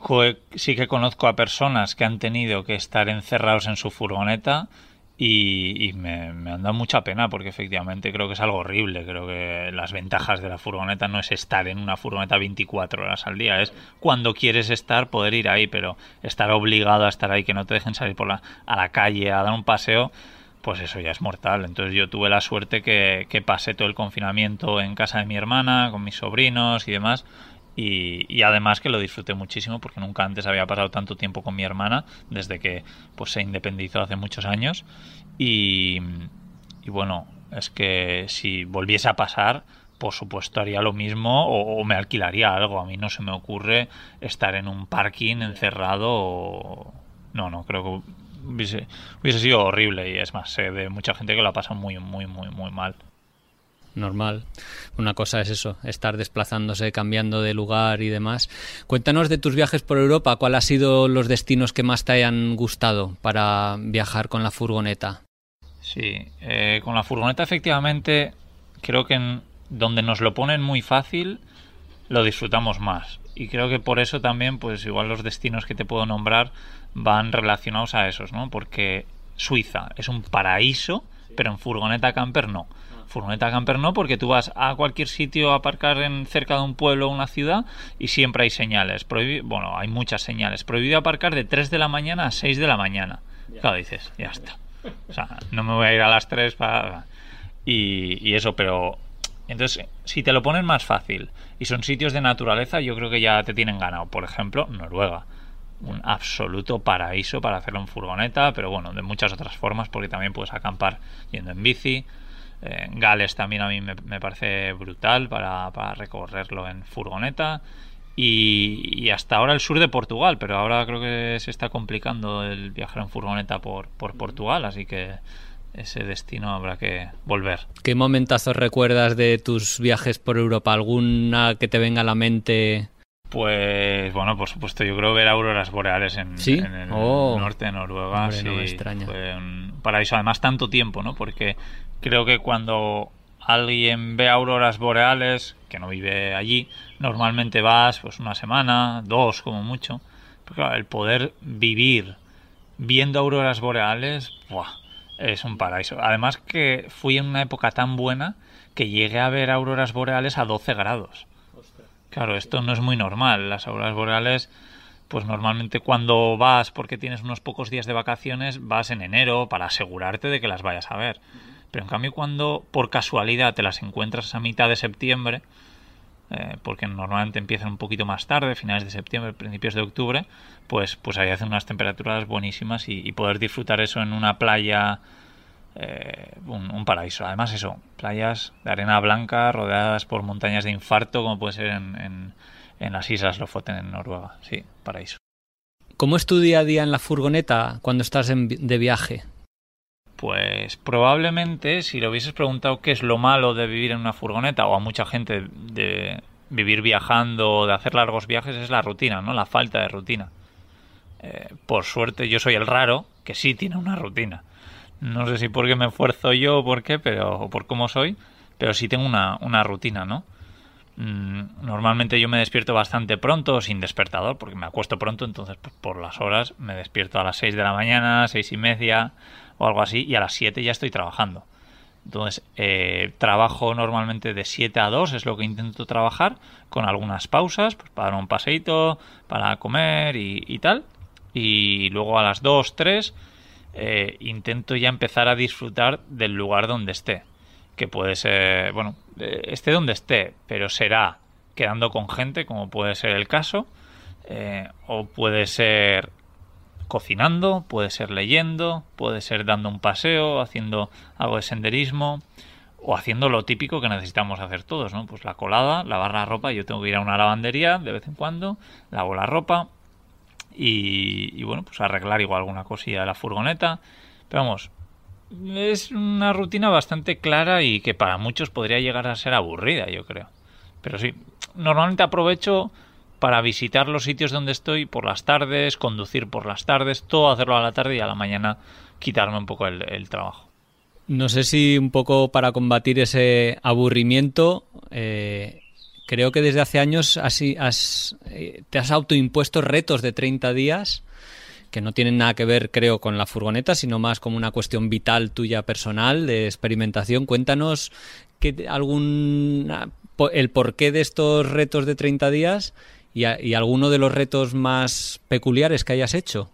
A: sí que conozco a personas que han tenido que estar encerrados en su furgoneta y, me, me, han dado mucha pena porque efectivamente creo que es algo horrible. Creo que las ventajas de la furgoneta no es estar en una furgoneta 24 horas al día, es cuando quieres estar poder ir ahí, pero estar obligado a estar ahí, que no te dejen salir por la, a la calle a dar un paseo, pues eso ya es mortal. Entonces yo tuve la suerte que, que pasé todo el confinamiento en casa de mi hermana, con mis sobrinos y demás. Y, y, además que lo disfruté muchísimo porque nunca antes había pasado tanto tiempo con mi hermana desde que pues se independizó hace muchos años y, y bueno es que si volviese a pasar por supuesto haría lo mismo o, me alquilaría algo a mí no se me ocurre estar en un parking encerrado no no creo que hubiese, hubiese sido horrible y es más sé de mucha gente que lo ha pasado muy muy muy muy mal
C: normal. Una cosa es eso, estar desplazándose, cambiando de lugar y demás. Cuéntanos de tus viajes por Europa, ¿cuáles han sido los destinos que más te hayan gustado para viajar con la furgoneta?
A: Sí, eh, con la furgoneta efectivamente creo que en donde nos lo ponen muy fácil lo disfrutamos más. Y creo que por eso también, pues igual los destinos que te puedo nombrar van relacionados a esos, ¿no? Porque Suiza es un paraíso, pero en furgoneta camper no furgoneta camper no, porque tú vas a cualquier sitio a aparcar en cerca de un pueblo o una ciudad y siempre hay señales. Prohibi bueno, hay muchas señales. Prohibido aparcar de 3 de la mañana a 6 de la mañana. Claro, dices, ya está. O sea, no me voy a ir a las 3 para... Y, y eso, pero... Entonces, si te lo ponen más fácil y son sitios de naturaleza, yo creo que ya te tienen ganado. Por ejemplo, Noruega un absoluto paraíso para hacerlo en furgoneta, pero bueno, de muchas otras formas, porque también puedes acampar yendo en bici, eh, Gales también a mí me, me parece brutal para, para, recorrerlo en furgoneta. Y, y, hasta ahora el sur de Portugal, pero ahora creo que se está complicando el viajar en furgoneta por, por Portugal, así que ese destino habrá que volver.
C: ¿Qué momentazos recuerdas de tus viajes por Europa? ¿Alguna que te venga a la mente?
A: Pues bueno, por supuesto, yo creo ver auroras boreales en,
C: ¿Sí?
A: en el
C: oh.
A: norte de Noruega.
C: Hombre,
A: sí,
C: no me extraña.
A: Fue un paraíso, además tanto tiempo, ¿no? Porque creo que cuando alguien ve auroras boreales, que no vive allí, normalmente vas pues una semana, dos como mucho. Pero claro, el poder vivir viendo auroras boreales, ¡buah! Es un paraíso. Además que fui en una época tan buena que llegué a ver auroras boreales a 12 grados. Claro, esto no es muy normal. Las auroras boreales, pues normalmente cuando vas porque tienes unos pocos días de vacaciones, vas en enero para asegurarte de que las vayas a ver. Pero en cambio cuando por casualidad te las encuentras a mitad de septiembre, eh, porque normalmente empiezan un poquito más tarde, finales de septiembre, principios de octubre, pues, pues ahí hacen unas temperaturas buenísimas y, poder disfrutar eso en una playa, eh, un, paraíso. Además eso, playas de arena blanca rodeadas por montañas de infarto, como puede ser en, en, en las Islas Lofoten en Noruega. Sí, paraíso.
C: ¿Cómo es tu día a día en la furgoneta cuando estás en, de viaje?
A: Pues probablemente si le hubieses preguntado qué es lo malo de vivir en una furgoneta o a mucha gente de vivir viajando o de hacer largos viajes es la rutina, ¿no? La falta de rutina. Eh, por suerte yo soy el raro que sí tiene una rutina. No sé si porque me esfuerzo yo o por qué, pero o por cómo soy, pero sí tengo una, una rutina, ¿no? Mm, normalmente yo me despierto bastante pronto, sin despertador, porque me acuesto pronto, entonces pues, por las horas me despierto a las 6 de la mañana, seis y media o algo así, y a las 7 ya estoy trabajando. Entonces, eh, trabajo normalmente de 7 a 2, es lo que intento trabajar, con algunas pausas, pues para un paseito, para comer y, tal. Y luego a las 2, 3, eh, intento ya empezar a disfrutar del lugar donde esté. Que puede ser, bueno, eh, esté donde esté, pero será quedando con gente, como puede ser el caso, o puede ser cocinando, puede ser leyendo, puede ser dando un paseo, haciendo algo de senderismo o haciendo lo típico que necesitamos hacer todos, ¿no? Pues la colada, lavar la ropa, yo tengo que ir a una lavandería de vez en cuando, lavo la ropa y, bueno, pues arreglar igual alguna cosilla de la furgoneta. Pero vamos, es una rutina bastante clara y que para muchos podría llegar a ser aburrida, yo creo. Pero sí, normalmente aprovecho para visitar los sitios donde estoy por las tardes, conducir por las tardes, todo hacerlo a la tarde y a la mañana quitarme un poco el, trabajo.
C: No sé si un poco para combatir ese aburrimiento, eh, creo que desde hace años así has, eh, te has autoimpuesto retos de 30 días que no tienen nada que ver, creo, con la furgoneta, sino más como una cuestión vital tuya personal de experimentación. Cuéntanos que algún el porqué de estos retos de 30 días ¿Y, alguno de los retos más peculiares que hayas hecho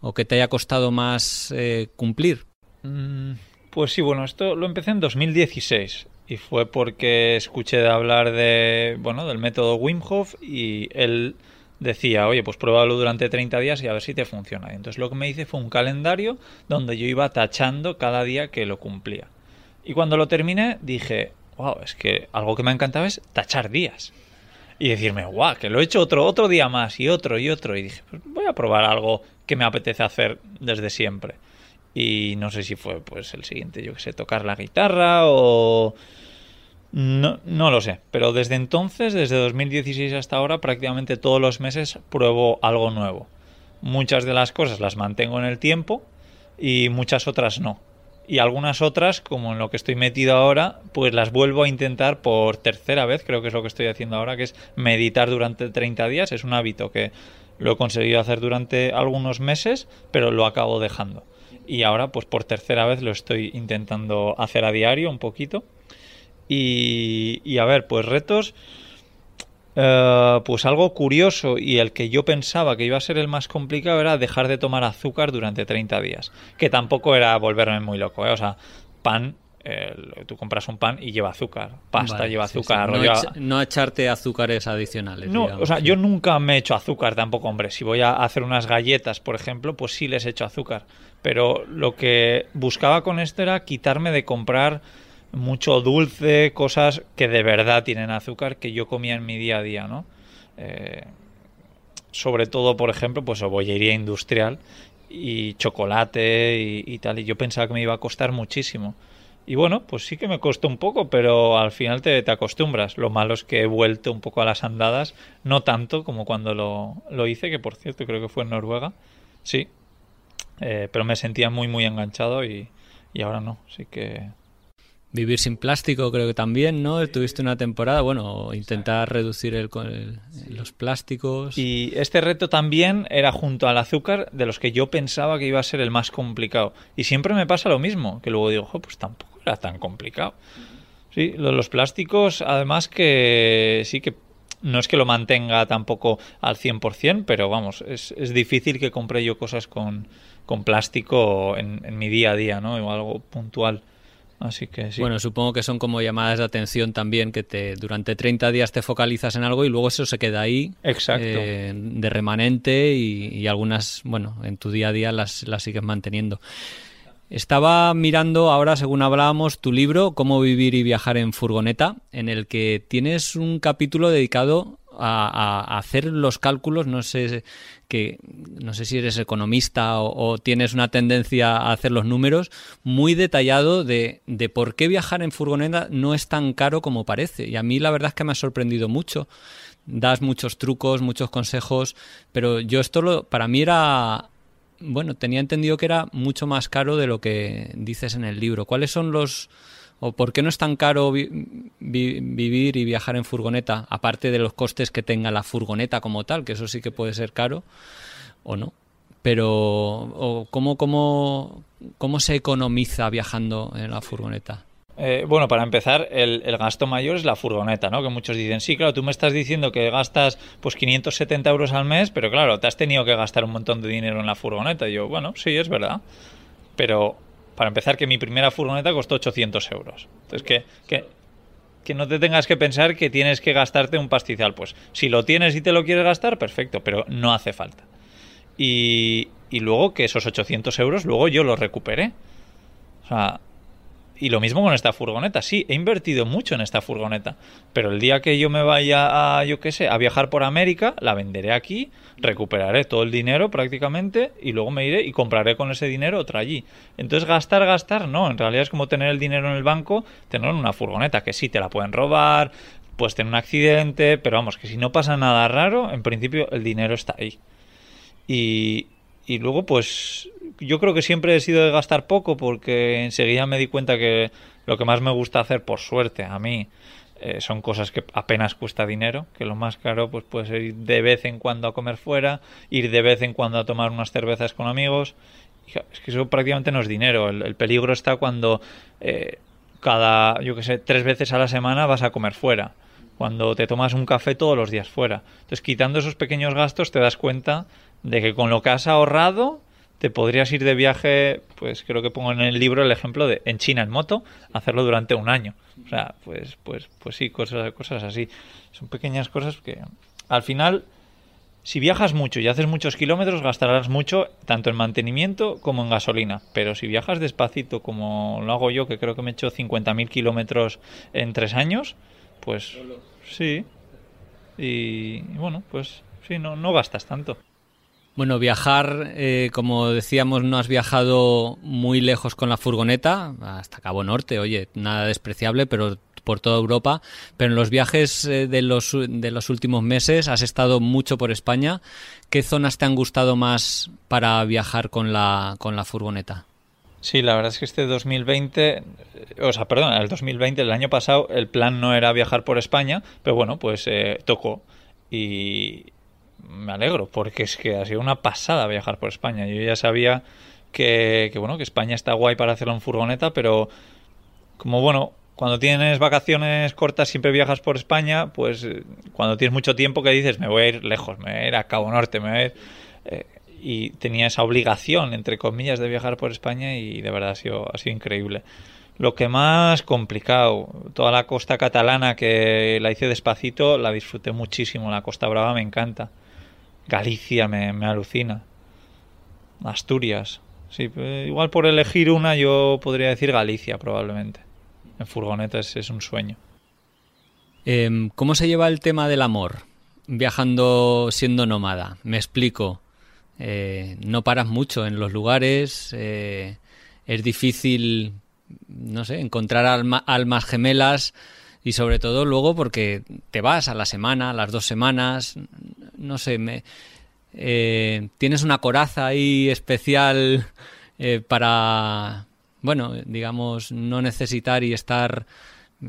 C: o que te haya costado más eh, cumplir?
A: Mm, pues sí, bueno, esto lo empecé en 2016 y fue porque escuché hablar de, bueno, del método Wim Hof y él decía, oye, pues pruébalo durante 30 días y a ver si te funciona. Y entonces lo que me hice fue un calendario donde yo iba tachando cada día que lo cumplía. Y cuando lo terminé dije, wow, es que algo que me encantaba es tachar días y decirme, guau, que lo he hecho otro, otro día más y otro y otro. Y dije, pues voy a probar algo que me apetece hacer desde siempre. Y no sé si fue pues el siguiente, yo que sé, tocar la guitarra o... No, no lo sé, pero desde entonces, desde 2016 hasta ahora, prácticamente todos los meses pruebo algo nuevo. Muchas de las cosas las mantengo en el tiempo y muchas otras no y algunas otras, como en lo que estoy metido ahora, pues las vuelvo a intentar por tercera vez, creo que es lo que estoy haciendo ahora, que es meditar durante 30 días. Es un hábito que lo he conseguido hacer durante algunos meses, pero lo acabo dejando. Y ahora, pues por tercera vez lo estoy intentando hacer a diario un poquito. Y, y a ver, pues retos eh, pues algo curioso y el que yo pensaba que iba a ser el más complicado era dejar de tomar azúcar durante 30 días. Que tampoco era volverme muy loco, ¿eh? O sea, pan tú compras un pan y lleva azúcar, pasta lleva azúcar.
C: No, echarte azúcares adicionales.
A: No, o sea, yo nunca me he hecho azúcar tampoco, hombre. Si voy a hacer unas galletas, por ejemplo, pues sí les echo azúcar. Pero lo que buscaba con esto era quitarme de comprar mucho dulce, cosas que de verdad tienen azúcar que yo comía en mi día a día, ¿no? Eh, sobre todo, por ejemplo, pues bollería industrial y chocolate y, tal. Y yo pensaba que me iba a costar muchísimo. Y bueno, pues sí que me costó un poco, pero al final te, te, acostumbras. Lo malo es que he vuelto un poco a las andadas, no tanto como cuando lo, lo hice, que por cierto creo que fue en Noruega. Sí, eh, pero me sentía muy, muy enganchado y, y ahora no. Así que
C: Vivir sin plástico creo que también, ¿no? Tuviste una temporada, bueno, intentar reducir el, los plásticos.
A: Y este reto también era junto al azúcar de los que yo pensaba que iba a ser el más complicado. Y siempre me pasa lo mismo, que luego digo, pues tampoco era tan complicado. Sí, los plásticos, además que sí que no es que lo mantenga tampoco al 100%, pero vamos, es, es difícil que compre yo cosas con, con plástico en, en mi día a día, ¿no? O algo puntual. Así que sí.
C: Bueno, supongo que son como llamadas de atención también, que te durante 30 días te focalizas en algo y luego eso se queda ahí
A: Exacto.
C: Eh, de remanente y, algunas, bueno, en tu día a día las, las sigues manteniendo. Estaba mirando ahora, según hablábamos, tu libro, Cómo vivir y viajar en furgoneta, en el que tienes un capítulo dedicado a, hacer los cálculos, no sé que no sé si eres economista o, tienes una tendencia a hacer los números, muy detallado de, de, por qué viajar en furgoneta no es tan caro como parece. Y a mí la verdad es que me ha sorprendido mucho. Das muchos trucos, muchos consejos, pero yo esto lo, para mí era bueno, tenía entendido que era mucho más caro de lo que dices en el libro. ¿Cuáles son los ¿O por qué no es tan caro vivir y viajar en furgoneta, aparte de los costes que tenga la furgoneta como tal, que eso sí que puede ser caro o no? Pero ¿cómo, se economiza viajando en la furgoneta?
A: Eh, bueno, para empezar, el, gasto mayor es la furgoneta, ¿no? Que muchos dicen, sí, claro, tú me estás diciendo que gastas pues 570 euros al mes, pero claro, te has tenido que gastar un montón de dinero en la furgoneta. Y yo, bueno, sí, es verdad. Pero para empezar, que mi primera furgoneta costó 800 euros. Entonces, que, que, que no te tengas que pensar que tienes que gastarte un pastizal. Pues si lo tienes y te lo quieres gastar, perfecto, pero no hace falta. Y, y luego que esos 800 euros, luego yo los recuperé. O sea, y lo mismo con esta furgoneta. Sí, he invertido mucho en esta furgoneta. Pero el día que yo me vaya a, yo qué sé, a viajar por América, la venderé aquí, recuperaré todo el dinero prácticamente y luego me iré y compraré con ese dinero otra allí. Entonces, gastar, gastar, no. En realidad es como tener el dinero en el banco, tenerlo en una furgoneta, que sí, te la pueden robar, puedes tener un accidente, pero vamos, que si no pasa nada raro, en principio el dinero está ahí. Y, y luego, pues yo creo que siempre he sido de gastar poco porque enseguida me di cuenta que lo que más me gusta hacer, por suerte, a mí, eh, son cosas que apenas cuesta dinero, que lo más caro pues puede ser ir de vez en cuando a comer fuera, ir de vez en cuando a tomar unas cervezas con amigos. Es que eso prácticamente no es dinero. El, peligro está cuando eh, cada, yo que sé, tres veces a la semana vas a comer fuera. Cuando te tomas un café todos los días fuera. Entonces, quitando esos pequeños gastos, te das cuenta de que con lo que has ahorrado te podrías ir de viaje, pues creo que pongo en el libro el ejemplo de en China en moto, hacerlo durante un año. O sea, pues, pues, pues sí, cosas, cosas así. Son pequeñas cosas que al final, si viajas mucho y haces muchos kilómetros, gastarás mucho tanto en mantenimiento como en gasolina. Pero si viajas despacito, como lo hago yo, que creo que me he hecho 50.000 kilómetros en tres años, pues sí. Y bueno, pues sí, no, no gastas tanto.
C: Bueno, viajar, eh, como decíamos, no has viajado muy lejos con la furgoneta, hasta Cabo Norte, oye, nada despreciable, pero por toda Europa. Pero en los viajes eh, de, los, de los últimos meses has estado mucho por España. ¿Qué zonas te han gustado más para viajar con la, con la furgoneta?
A: Sí, la verdad es que este 2020, o sea, perdón, el 2020, el año pasado, el plan no era viajar por España, pero bueno, pues eh, tocó. Y, me alegro, porque es que ha sido una pasada viajar por España. Yo ya sabía que, bueno, que España está guay para hacerlo en furgoneta, pero como bueno, cuando tienes vacaciones cortas siempre viajas por España, pues eh, cuando tienes mucho tiempo que dices, me voy a ir lejos, me voy a ir a Cabo Norte, me voy a ir... Eh, y tenía esa obligación, entre comillas, de viajar por España y de verdad ha sido, ha sido increíble. Lo que más complicado, toda la costa catalana que la hice despacito, la disfruté muchísimo, la Costa Brava me encanta. Galicia me, alucina. Asturias. Sí, pues, igual por elegir una yo podría decir Galicia probablemente. En furgoneta es, un sueño.
C: Em, ¿Cómo se lleva el tema del amor viajando siendo nómada? Me explico. Eh, no paras mucho en los lugares, eh, es difícil, no sé, encontrar almas gemelas y sobre todo luego porque te vas a la semana, a las dos semanas, no sé, me, eh, tienes una coraza ahí especial eh, para, bueno, digamos, no necesitar y estar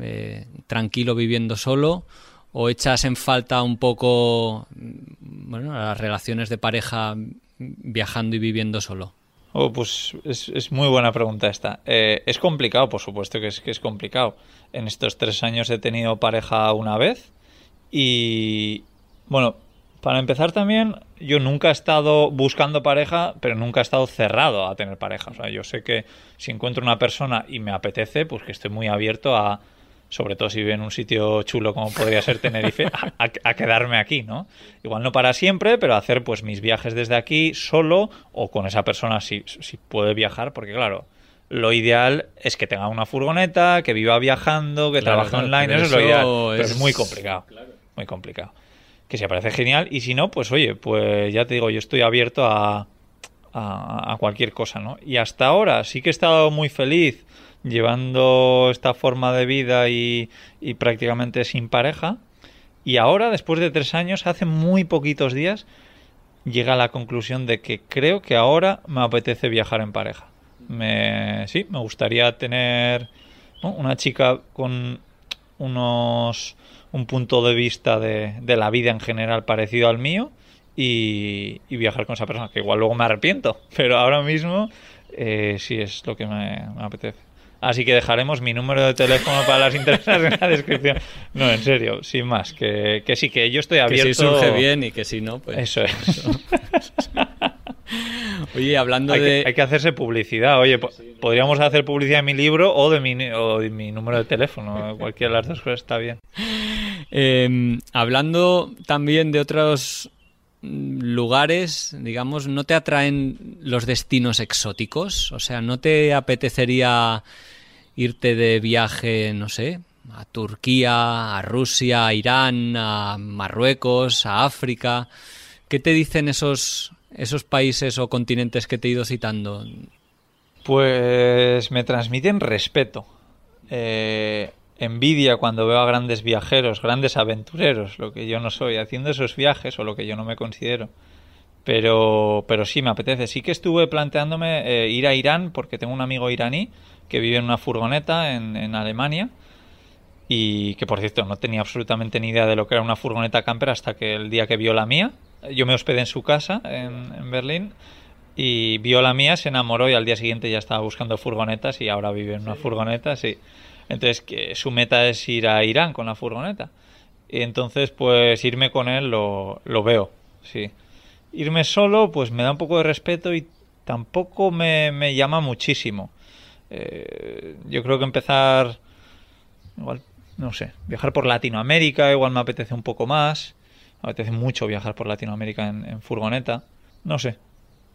C: eh, tranquilo viviendo solo o echas en falta un poco, bueno, las relaciones de pareja viajando y viviendo solo.
A: Oh, pues es, muy buena pregunta esta. Eh, es complicado, por supuesto que es, que es complicado. En estos tres años he tenido pareja una vez y, bueno, para empezar también, yo nunca he estado buscando pareja, pero nunca he estado cerrado a tener pareja. O sea, yo sé que si encuentro una persona y me apetece, pues que estoy muy abierto a, sobre todo si vive en un sitio chulo como podría ser Tenerife, a, quedarme aquí, ¿no? Igual no para siempre, pero hacer pues mis viajes desde aquí solo o con esa persona si, si puede viajar, porque claro, lo ideal es que tenga una furgoneta, que viva viajando, que trabaje online, eso, es lo ideal, pero es muy complicado, muy complicado. Que se parece genial y si no, pues oye, pues ya te digo, yo estoy abierto a, a, a cualquier cosa, ¿no? Y hasta ahora sí que he estado muy feliz llevando esta forma de vida y, prácticamente sin pareja. Y ahora, después de tres años, hace muy poquitos días, llega a la conclusión de que creo que ahora me apetece viajar en pareja. Me, sí, me gustaría tener una chica con unos un punto de vista de, la vida en general parecido al mío y, viajar con esa persona, que igual luego me arrepiento, pero ahora mismo eh, sí es lo que me apetece. Así que dejaremos mi número de teléfono para las interesadas en la descripción. No, en serio, sin más. Que, que sí, que yo estoy abierto.
C: Que si surge bien y que si no, pues.
A: Eso es.
C: Oye, hablando
A: hay
C: de.
A: Que, hay que hacerse publicidad. Oye, podríamos hacer publicidad de mi libro o de mi, o de mi número de teléfono. Cualquiera de las dos cosas está bien.
C: Eh, hablando también de otros lugares, digamos, ¿no te atraen los destinos exóticos? O sea, ¿no te apetecería irte de viaje, no sé, a Turquía, a Rusia, a Irán, a Marruecos, a África? ¿Qué te dicen esos, esos países o continentes que te he ido citando?
A: Pues me transmiten respeto. Eh, envidia cuando veo a grandes viajeros, grandes aventureros, lo que yo no soy, haciendo esos viajes o lo que yo no me considero. Pero, pero sí, me apetece. Sí que estuve planteándome eh, ir a Irán porque tengo un amigo iraní que vive en una furgoneta en, en, Alemania y que, por cierto, no tenía absolutamente ni idea de lo que era una furgoneta camper hasta que el día que vio la mía. Yo me hospedé en su casa en, en Berlín y vio la mía, se enamoró y al día siguiente ya estaba buscando furgonetas y ahora vive en una furgoneta, sí. Entonces, que su meta es ir a Irán con la furgoneta. Y entonces, pues irme con él lo, lo veo, sí. Irme solo, pues me da un poco de respeto y tampoco me, me llama muchísimo. Eh, yo creo que empezar, igual, no sé, viajar por Latinoamérica, igual me apetece un poco más. Me apetece mucho viajar por Latinoamérica en, furgoneta. No sé,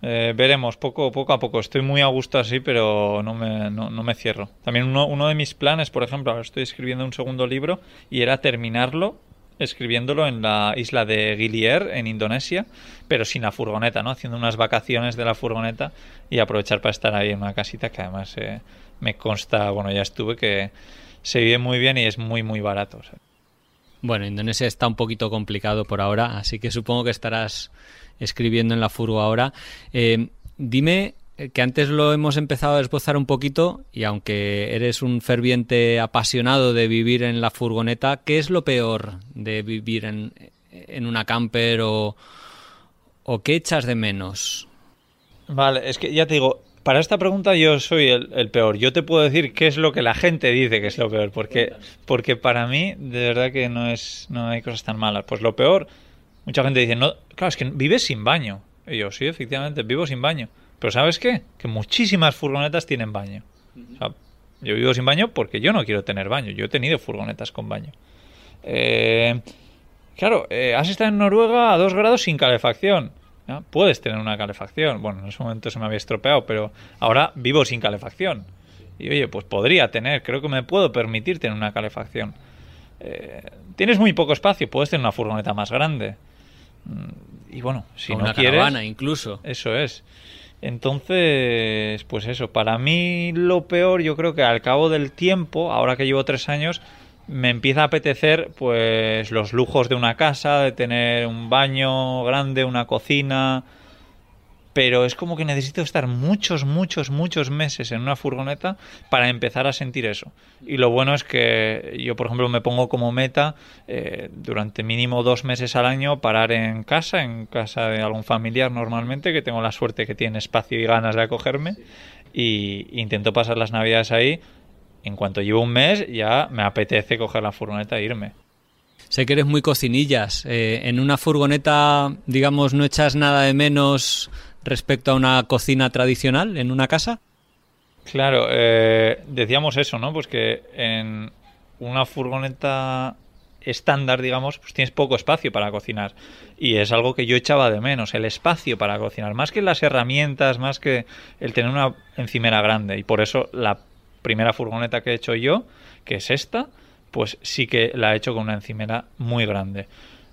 A: eh, veremos poco, poco a poco. Estoy muy a gusto así, pero no me, no, no me cierro. También uno, uno, de mis planes, por ejemplo, ahora estoy escribiendo un segundo libro y era terminarlo escribiéndolo en la isla de Gilier, en Indonesia, pero sin la furgoneta, ¿no? Haciendo unas vacaciones de la furgoneta y aprovechar para estar ahí en una casita que además eh, me consta, bueno, ya estuve, que se vive muy bien y es muy, muy barato.
C: Bueno, Indonesia está un poquito complicado por ahora, así que supongo que estarás escribiendo en la furgo ahora. Eh, dime que antes lo hemos empezado a esbozar un poquito y aunque eres un ferviente apasionado de vivir en la furgoneta, ¿qué es lo peor de vivir en, en una camper o, o qué echas de menos?
A: Vale, es que ya te digo, para esta pregunta yo soy el, el, peor. Yo te puedo decir qué es lo que la gente dice que es lo peor, porque, porque para mí de verdad que no es no hay cosas tan malas. Pues lo peor, mucha gente dice, no, claro, es que vives sin baño. Y yo, sí, efectivamente, vivo sin baño. Pero ¿sabes qué? Que muchísimas furgonetas tienen baño. O sea, yo vivo sin baño porque yo no quiero tener baño. Yo he tenido furgonetas con baño. Eh, claro, eh, has estado en Noruega a dos grados sin calefacción. ¿no? Puedes tener una calefacción. Bueno, en ese momento se me había estropeado, pero ahora vivo sin calefacción. Y oye, pues podría tener, creo que me puedo permitir tener una calefacción. Eh, tienes muy poco espacio, puedes tener una furgoneta más grande. Y bueno, si
C: o
A: no
C: una
A: quieres.
C: caravana incluso.
A: Eso es. Entonces, pues eso, para mí lo peor, yo creo que al cabo del tiempo, ahora que llevo tres años, me empieza a apetecer pues los lujos de una casa, de tener un baño grande, una cocina, pero es como que necesito estar muchos, muchos, muchos meses en una furgoneta para empezar a sentir eso. Y lo bueno es que yo, por ejemplo, me pongo como meta eh, durante mínimo dos meses al año parar en casa, en casa de algún familiar normalmente, que tengo la suerte que tiene espacio y ganas de acogerme, y intento pasar las navidades ahí. En cuanto llevo un mes, ya me apetece coger la furgoneta e irme.
C: Sé que eres muy cocinillas. Eh, en una furgoneta, digamos, no echas nada de menos respecto a una cocina tradicional en una casa?
A: Claro, eh, decíamos eso, ¿no? Pues que en una furgoneta estándar, digamos, pues tienes poco espacio para cocinar. Y es algo que yo echaba de menos, el espacio para cocinar. Más que las herramientas, más que el tener una encimera grande. Y por eso la primera furgoneta que he hecho yo, que es esta, pues sí que la he hecho con una encimera muy grande.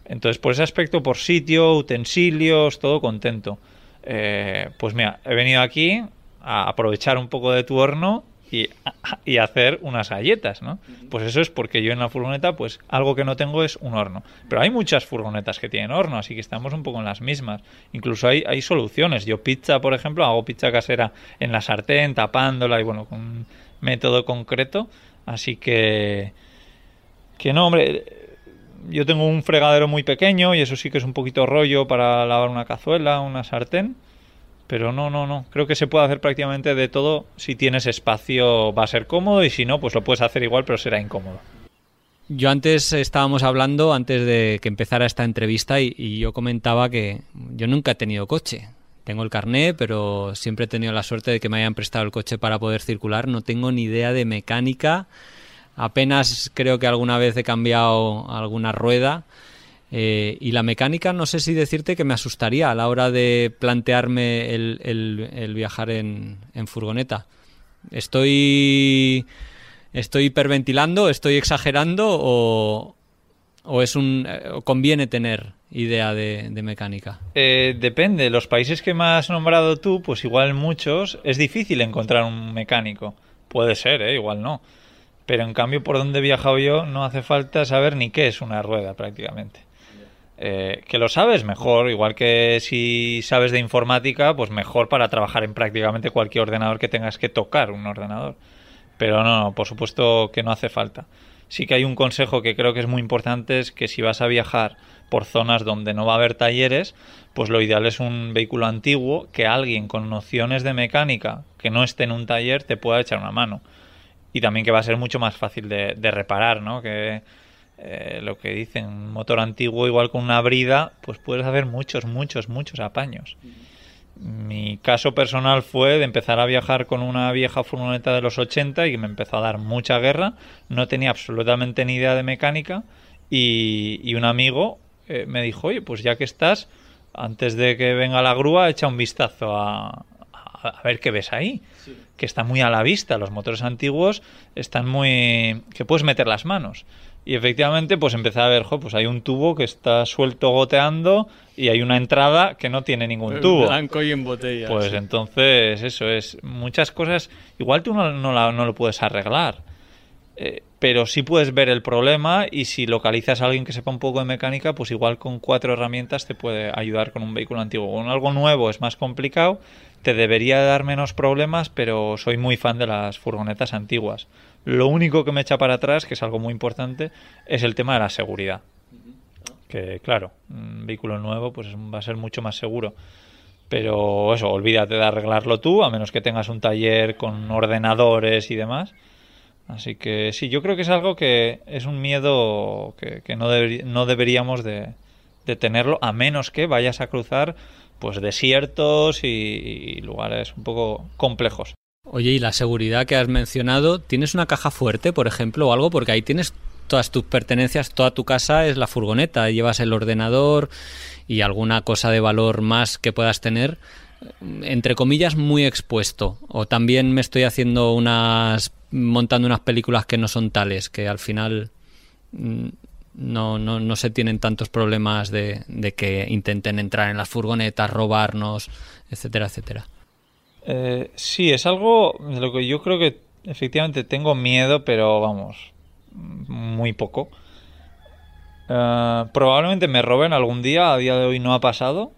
A: Entonces, por ese aspecto, por sitio, utensilios, todo contento. Eh, pues mira, he venido aquí a aprovechar un poco de tu horno y, y, hacer unas galletas, ¿no? Pues eso es porque yo en la furgoneta, pues algo que no tengo es un horno. Pero hay muchas furgonetas que tienen horno, así que estamos un poco en las mismas. Incluso hay, hay soluciones. Yo pizza, por ejemplo, hago pizza casera en la sartén, tapándola y bueno, con un método concreto. Así que... Que no, hombre, yo tengo un fregadero muy pequeño y eso sí que es un poquito rollo para lavar una cazuela, una sartén. Pero no, no, no. Creo que se puede hacer prácticamente de todo. Si tienes espacio va a ser cómodo y si no, pues lo puedes hacer igual, pero será incómodo.
C: Yo antes estábamos hablando, antes de que empezara esta entrevista, y, yo comentaba que yo nunca he tenido coche. Tengo el carné, pero siempre he tenido la suerte de que me hayan prestado el coche para poder circular. No tengo ni idea de mecánica. Apenas creo que alguna vez he cambiado alguna rueda. Eh, y la mecánica, no sé si decirte que me asustaría a la hora de plantearme el, viajar en, furgoneta. Estoy, estoy hiperventilando, estoy exagerando o, o es un eh, conviene tener idea de, mecánica?
A: Eh, depende. Los países que me has nombrado tú, pues igual muchos, es difícil encontrar un mecánico. Puede ser, ¿eh? igual no. Pero en cambio, por donde he viajado yo, no hace falta saber ni qué es una rueda prácticamente. Eh, que lo sabes mejor, igual que si sabes de informática, pues mejor para trabajar en prácticamente cualquier ordenador que tengas que tocar un ordenador. Pero no, por supuesto que no hace falta. Sí que hay un consejo que creo que es muy importante, es que si vas a viajar por zonas donde no va a haber talleres, pues lo ideal es un vehículo antiguo que alguien con nociones de mecánica que no esté en un taller te pueda echar una mano. Y también que va a ser mucho más fácil de, de reparar, ¿no? Que eh, lo que dicen, un motor antiguo igual con una brida, pues puedes hacer muchos, muchos, muchos apaños. Mi caso personal fue de empezar a viajar con una vieja furgoneta de los 80 y me empezó a dar mucha guerra. No tenía absolutamente ni idea de mecánica y, un amigo eh, me dijo, oye, pues ya que estás, antes de que venga la grúa, echa un vistazo a, a, ver qué ves ahí. Que está muy a la vista. Los motores antiguos están muy... que puedes meter las manos. Y efectivamente, pues empecé a ver, pues hay un tubo que está suelto goteando y hay una entrada que no tiene ningún tubo.
C: Blanco y en botella.
A: Pues entonces, eso es. Muchas cosas, igual tú no, no, lo puedes arreglar. Eh, pero sí puedes ver el problema y si localizas a alguien que sepa un poco de mecánica, pues igual con cuatro herramientas te puede ayudar con un vehículo antiguo. Con algo nuevo es más complicado, te debería dar menos problemas, pero soy muy fan de las furgonetas antiguas. Lo único que me echa para atrás, que es algo muy importante, es el tema de la seguridad. Que claro, un vehículo nuevo pues va a ser mucho más seguro. Pero eso, olvídate de arreglarlo tú, a menos que tengas un taller con ordenadores y demás. Así que sí, yo creo que es algo que es un miedo que, no, no deberíamos de, tenerlo, a menos que vayas a cruzar pues desiertos y lugares un poco complejos.
C: Oye, y la seguridad que has mencionado, ¿tienes una caja fuerte, por ejemplo, o algo? Porque ahí tienes todas tus pertenencias, toda tu casa es la furgoneta, llevas el ordenador y alguna cosa de valor más que puedas tener, entre comillas, muy expuesto. O también me estoy haciendo unas, montando unas películas que no son tales, que al final mm, no, no, no se tienen tantos problemas de, de que intenten entrar en las furgonetas, robarnos, etcétera, etcétera.
A: Eh, sí, es algo de lo que yo creo que efectivamente tengo miedo, pero vamos, muy poco. Eh, probablemente me roben algún día, a día de hoy no ha pasado.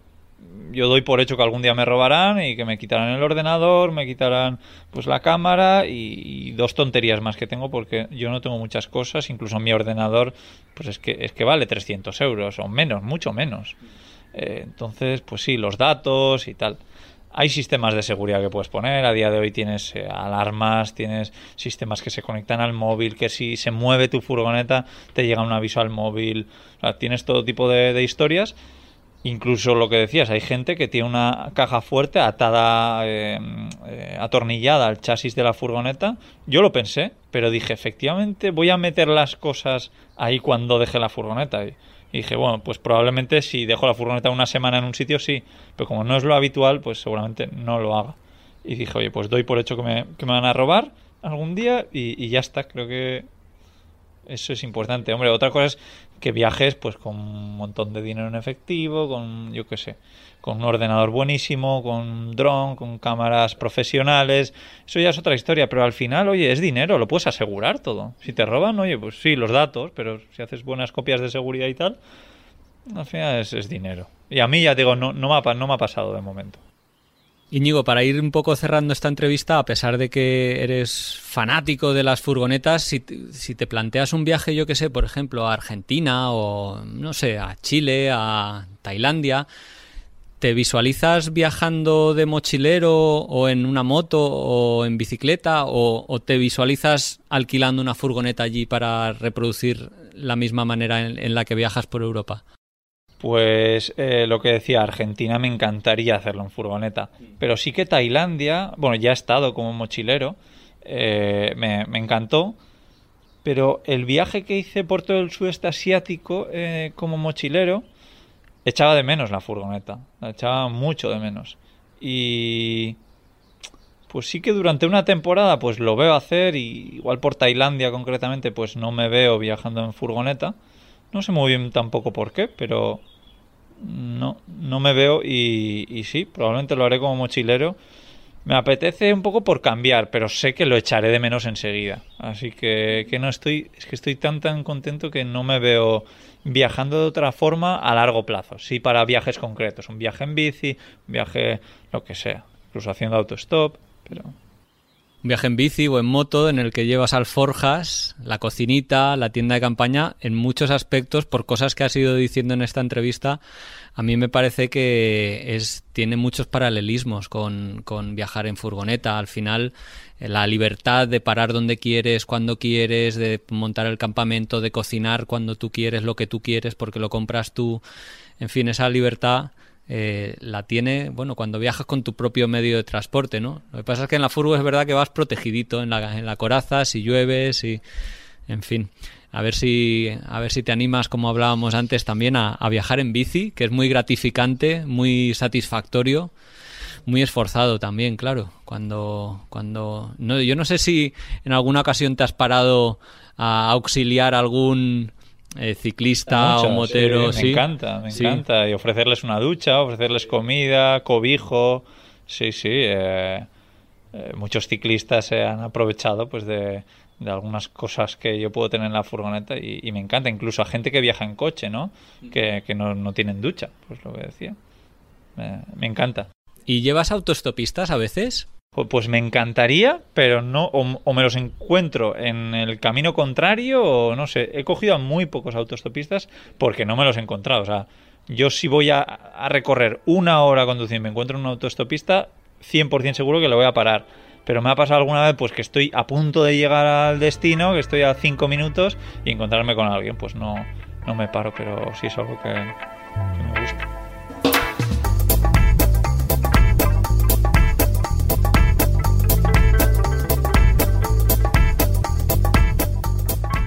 A: Yo doy por hecho que algún día me robarán y que me quitarán el ordenador, me quitarán pues la cámara y, dos tonterías más que tengo porque yo no tengo muchas cosas, incluso mi ordenador pues es que, es que vale 300 euros o menos, mucho menos. Eh, entonces pues sí, los datos y tal. Hay sistemas de seguridad que puedes poner. A día de hoy tienes eh, alarmas, tienes sistemas que se conectan al móvil, que si se mueve tu furgoneta te llega un aviso al móvil. tienes todo tipo de, historias. Incluso lo que decías, hay gente que tiene una caja fuerte atada, em, eh, atornillada al chasis de la furgoneta. Yo lo pensé, pero dije, efectivamente, voy a meter las cosas ahí cuando deje la furgoneta. Y dije, bueno, pues probablemente si dejo la furgoneta una semana en un sitio, sí, pero como no es lo habitual, pues seguramente no lo haga. Y dije, oye, pues doy por hecho que me, que me van a robar algún día y, y ya está. Creo que eso es importante. Hombre, otra cosa es que viajes pues con un montón de dinero en efectivo, con, yo qué sé, con un ordenador buenísimo, con un dron, con cámaras profesionales. Eso ya es otra historia, pero al final, oye, es dinero, lo puedes asegurar todo. Si te roban, oye, pues sí, los datos, pero si haces buenas copias de seguridad y tal, al final es, dinero. Y a mí, ya digo, no, no, me ha, no me ha pasado de momento.
C: Íñigo, para ir un poco cerrando esta entrevista, a pesar de que eres fanático de las furgonetas, si, si te planteas un viaje, yo que sé, por ejemplo, a Argentina o, no sé, a Chile, a Tailandia, ¿Te visualizas viajando de mochilero o en una moto o en bicicleta o, te visualizas alquilando una furgoneta allí para reproducir la misma manera en, la que viajas por Europa?
A: Pues eh, lo que decía, Argentina me encantaría hacerlo en furgoneta, pero sí que Tailandia, bueno, ya he estado como mochilero, eh, me, encantó, pero el viaje que hice por todo el sudeste asiático eh, como mochilero, echaba de menos la furgoneta, la echaba mucho de menos. Y pues sí que durante una temporada pues lo veo hacer y igual por Tailandia concretamente pues no me veo viajando en furgoneta. No sé muy bien tampoco por qué, pero no, no me veo y, y sí, probablemente lo haré como mochilero. Me apetece un poco por cambiar, pero sé que lo echaré de menos enseguida. Así que, que no estoy, es que estoy tan tan contento que no me veo viajando de otra forma a largo plazo. Sí para viajes concretos, un viaje en bici, un viaje lo que sea, incluso haciendo autostop, pero
C: un viaje en bici o en moto en el que llevas alforjas, la cocinita, la tienda de campaña, en muchos aspectos, por cosas que has ido diciendo en esta entrevista, a mí me parece que es, tiene muchos paralelismos con, con viajar en furgoneta. Al final, eh, la libertad de parar donde quieres, cuando quieres, de montar el campamento, de cocinar cuando tú quieres, lo que tú quieres, porque lo compras tú. En fin, esa libertad eh, la tiene, bueno, cuando viajas con tu propio medio de transporte, ¿no? Lo que pasa es que en la furgo es verdad que vas protegidito en la, en la coraza, si llueves y... En fin, a ver si, a ver si te animas, como hablábamos antes, también a, viajar en bici, que es muy gratificante, muy satisfactorio, muy esforzado también, claro. Cuando, cuando, no, yo no sé si en alguna ocasión te has parado a auxiliar algún eh, ciclista o motero.
A: Sí, me encanta, me encanta. Y ofrecerles una ducha, ofrecerles comida, cobijo. Sí, sí. Eh, eh, muchos ciclistas se han aprovechado pues de, algunas cosas que yo puedo tener en la furgoneta y, me encanta. Incluso a gente que viaja en coche, ¿no? Que, no, no, tienen ducha, pues lo que decía. me encanta.
C: ¿Y llevas autostopistas a veces?
A: Pues me encantaría, pero no, o, me los encuentro en el camino contrario, o no sé, he cogido a muy pocos autostopistas porque no me los he encontrado. O sea, yo si voy a, recorrer una hora conduciendo y me encuentro en un autostopista, 100% seguro que lo voy a parar. Pero me ha pasado alguna vez pues que estoy a punto de llegar al destino, que estoy a 5 minutos y encontrarme con alguien, pues no, no me paro, pero sí es algo que me gusta.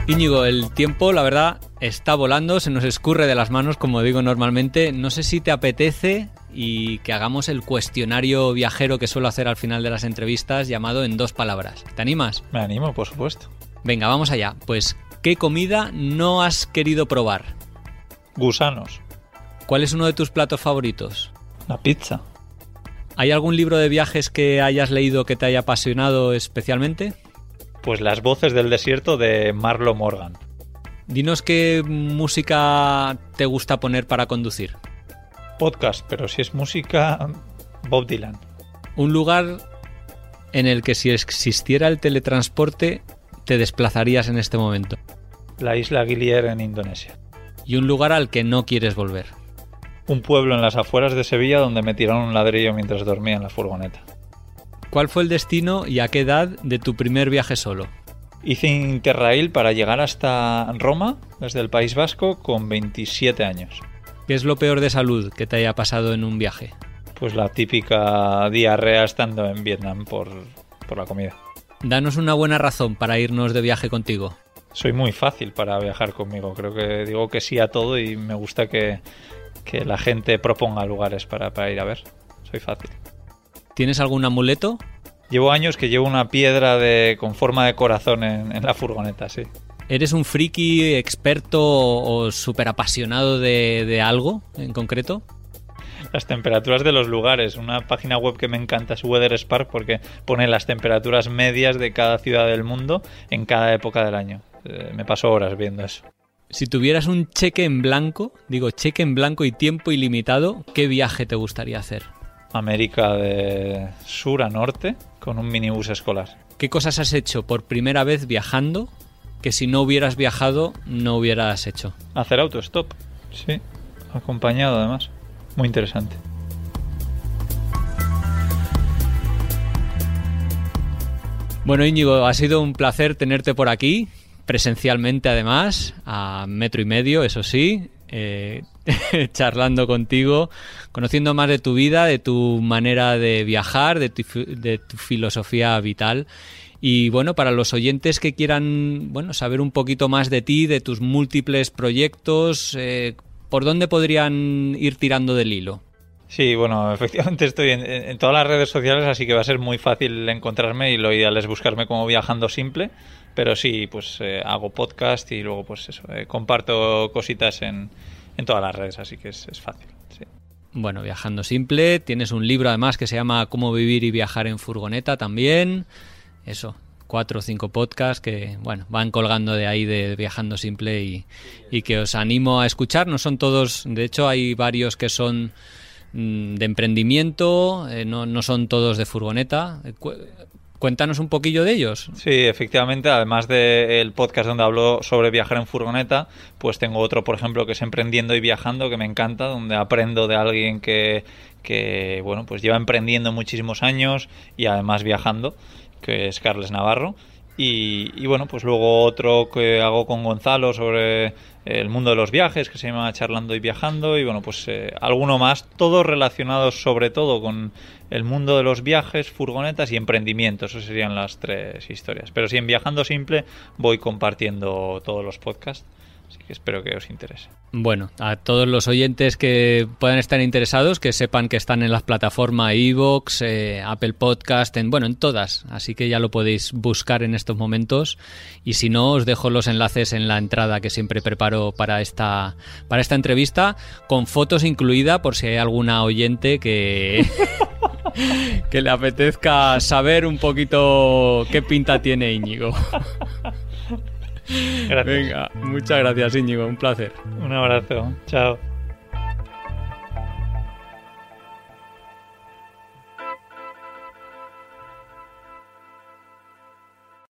C: Íñigo, el tiempo, la verdad, está volando, se nos escurre de las manos, como digo normalmente. No sé si te apetece y que hagamos el cuestionario viajero que suelo hacer al final de las entrevistas, llamado en dos palabras. ¿Te animas?
A: Me animo, por supuesto.
C: Venga, vamos allá. Pues, ¿qué comida no has querido probar?
A: Gusanos.
C: ¿Cuál es uno de tus platos favoritos?
A: La pizza.
C: ¿Hay algún libro de viajes que hayas leído que te haya apasionado especialmente?
A: Pues Las voces del desierto de Marlo Morgan.
C: Dinos qué música te gusta poner para conducir.
A: Podcast, pero si es música, Bob Dylan.
C: Un lugar en el que si existiera el teletransporte te desplazarías en este momento.
A: La isla Gilier en Indonesia.
C: Y un lugar al que no quieres volver.
A: Un pueblo en las afueras de Sevilla donde me tiraron un ladrillo mientras dormía en la furgoneta.
C: ¿Cuál fue el destino y a qué edad de tu primer viaje solo?
A: Hice Interrail para llegar hasta Roma, desde el País Vasco, con 27 años.
C: ¿Qué es lo peor de salud que te haya pasado en un viaje?
A: Pues la típica diarrea estando en Vietnam por, la comida.
C: Danos una buena razón para irnos de viaje contigo.
A: Soy muy fácil para viajar conmigo. Creo que digo que sí a todo y me gusta que, la gente proponga lugares para, para ir a ver. Soy fácil.
C: ¿Tienes algún amuleto?
A: Llevo años que llevo una piedra de, con forma de corazón en, la furgoneta, sí.
C: ¿Eres un friki experto o súper apasionado de, algo en concreto?
A: Las temperaturas de los lugares. Una página web que me encanta es Weather Spark porque pone las temperaturas medias de cada ciudad del mundo en cada época del año. Eh, me paso horas viendo eso.
C: Si tuvieras un cheque en blanco, digo cheque en blanco y tiempo ilimitado, ¿qué viaje te gustaría hacer?
A: América de sur a norte con un minibús escolar.
C: ¿Qué cosas has hecho por primera vez viajando que si no hubieras viajado no hubieras hecho?
A: Hacer autostop, sí, acompañado además. Muy interesante.
C: Bueno, Íñigo, ha sido un placer tenerte por aquí, presencialmente además, a metro y medio, eso sí. Eh, charlando contigo, conociendo más de tu vida, de tu manera de viajar, de tu, filosofía vital. Y bueno, para los oyentes que quieran bueno, saber un poquito más de ti, de tus múltiples proyectos, eh, ¿por dónde podrían ir tirando del hilo?
A: Sí, bueno, efectivamente estoy en, todas las redes sociales, así que va a ser muy fácil encontrarme y lo ideal es buscarme como Viajando Simple. Pero sí, pues eh, hago podcast y luego pues eso, eh, comparto cositas en, en, todas las redes, así que es, es fácil.
C: Bueno, Viajando Simple, tienes un libro además que se llama Cómo vivir y viajar en furgoneta también. Eso, cuatro o cinco podcasts que bueno van colgando de ahí de Viajando Simple y, y que os animo a escuchar. No son todos, de hecho hay varios que son Mm, de emprendimiento, eh, no, no, son todos de furgoneta. Cuéntanos un poquillo de ellos.
A: Sí, efectivamente, además del podcast donde hablo sobre viajar en furgoneta, pues tengo otro, por ejemplo, que es Emprendiendo y Viajando, que me encanta, donde aprendo de alguien que, que bueno, pues lleva emprendiendo muchísimos años y además viajando, que es Carles Navarro. Y, y, bueno, pues luego otro que hago con Gonzalo sobre el mundo de los viajes, que se llama Charlando y Viajando, y bueno, pues eh, alguno más, todos relacionados sobre todo con el mundo de los viajes, furgonetas y emprendimientos, esas serían las tres historias. Pero si en Viajando Simple voy compartiendo todos los podcasts. Así que espero que os interese.
C: Bueno, a todos los oyentes que puedan estar interesados, que sepan que están en las plataformas iVoox, eh, Apple Podcast, en, bueno, en todas. Así que ya lo podéis buscar en estos momentos. Y si no, os dejo los enlaces en la entrada que siempre preparo para esta, para esta entrevista, con fotos incluida por si hay alguna oyente que... que le apetezca saber un poquito qué pinta tiene Íñigo.
A: Gracias.
C: Venga, muchas gracias Íñigo, un placer.
A: Un abrazo, chao.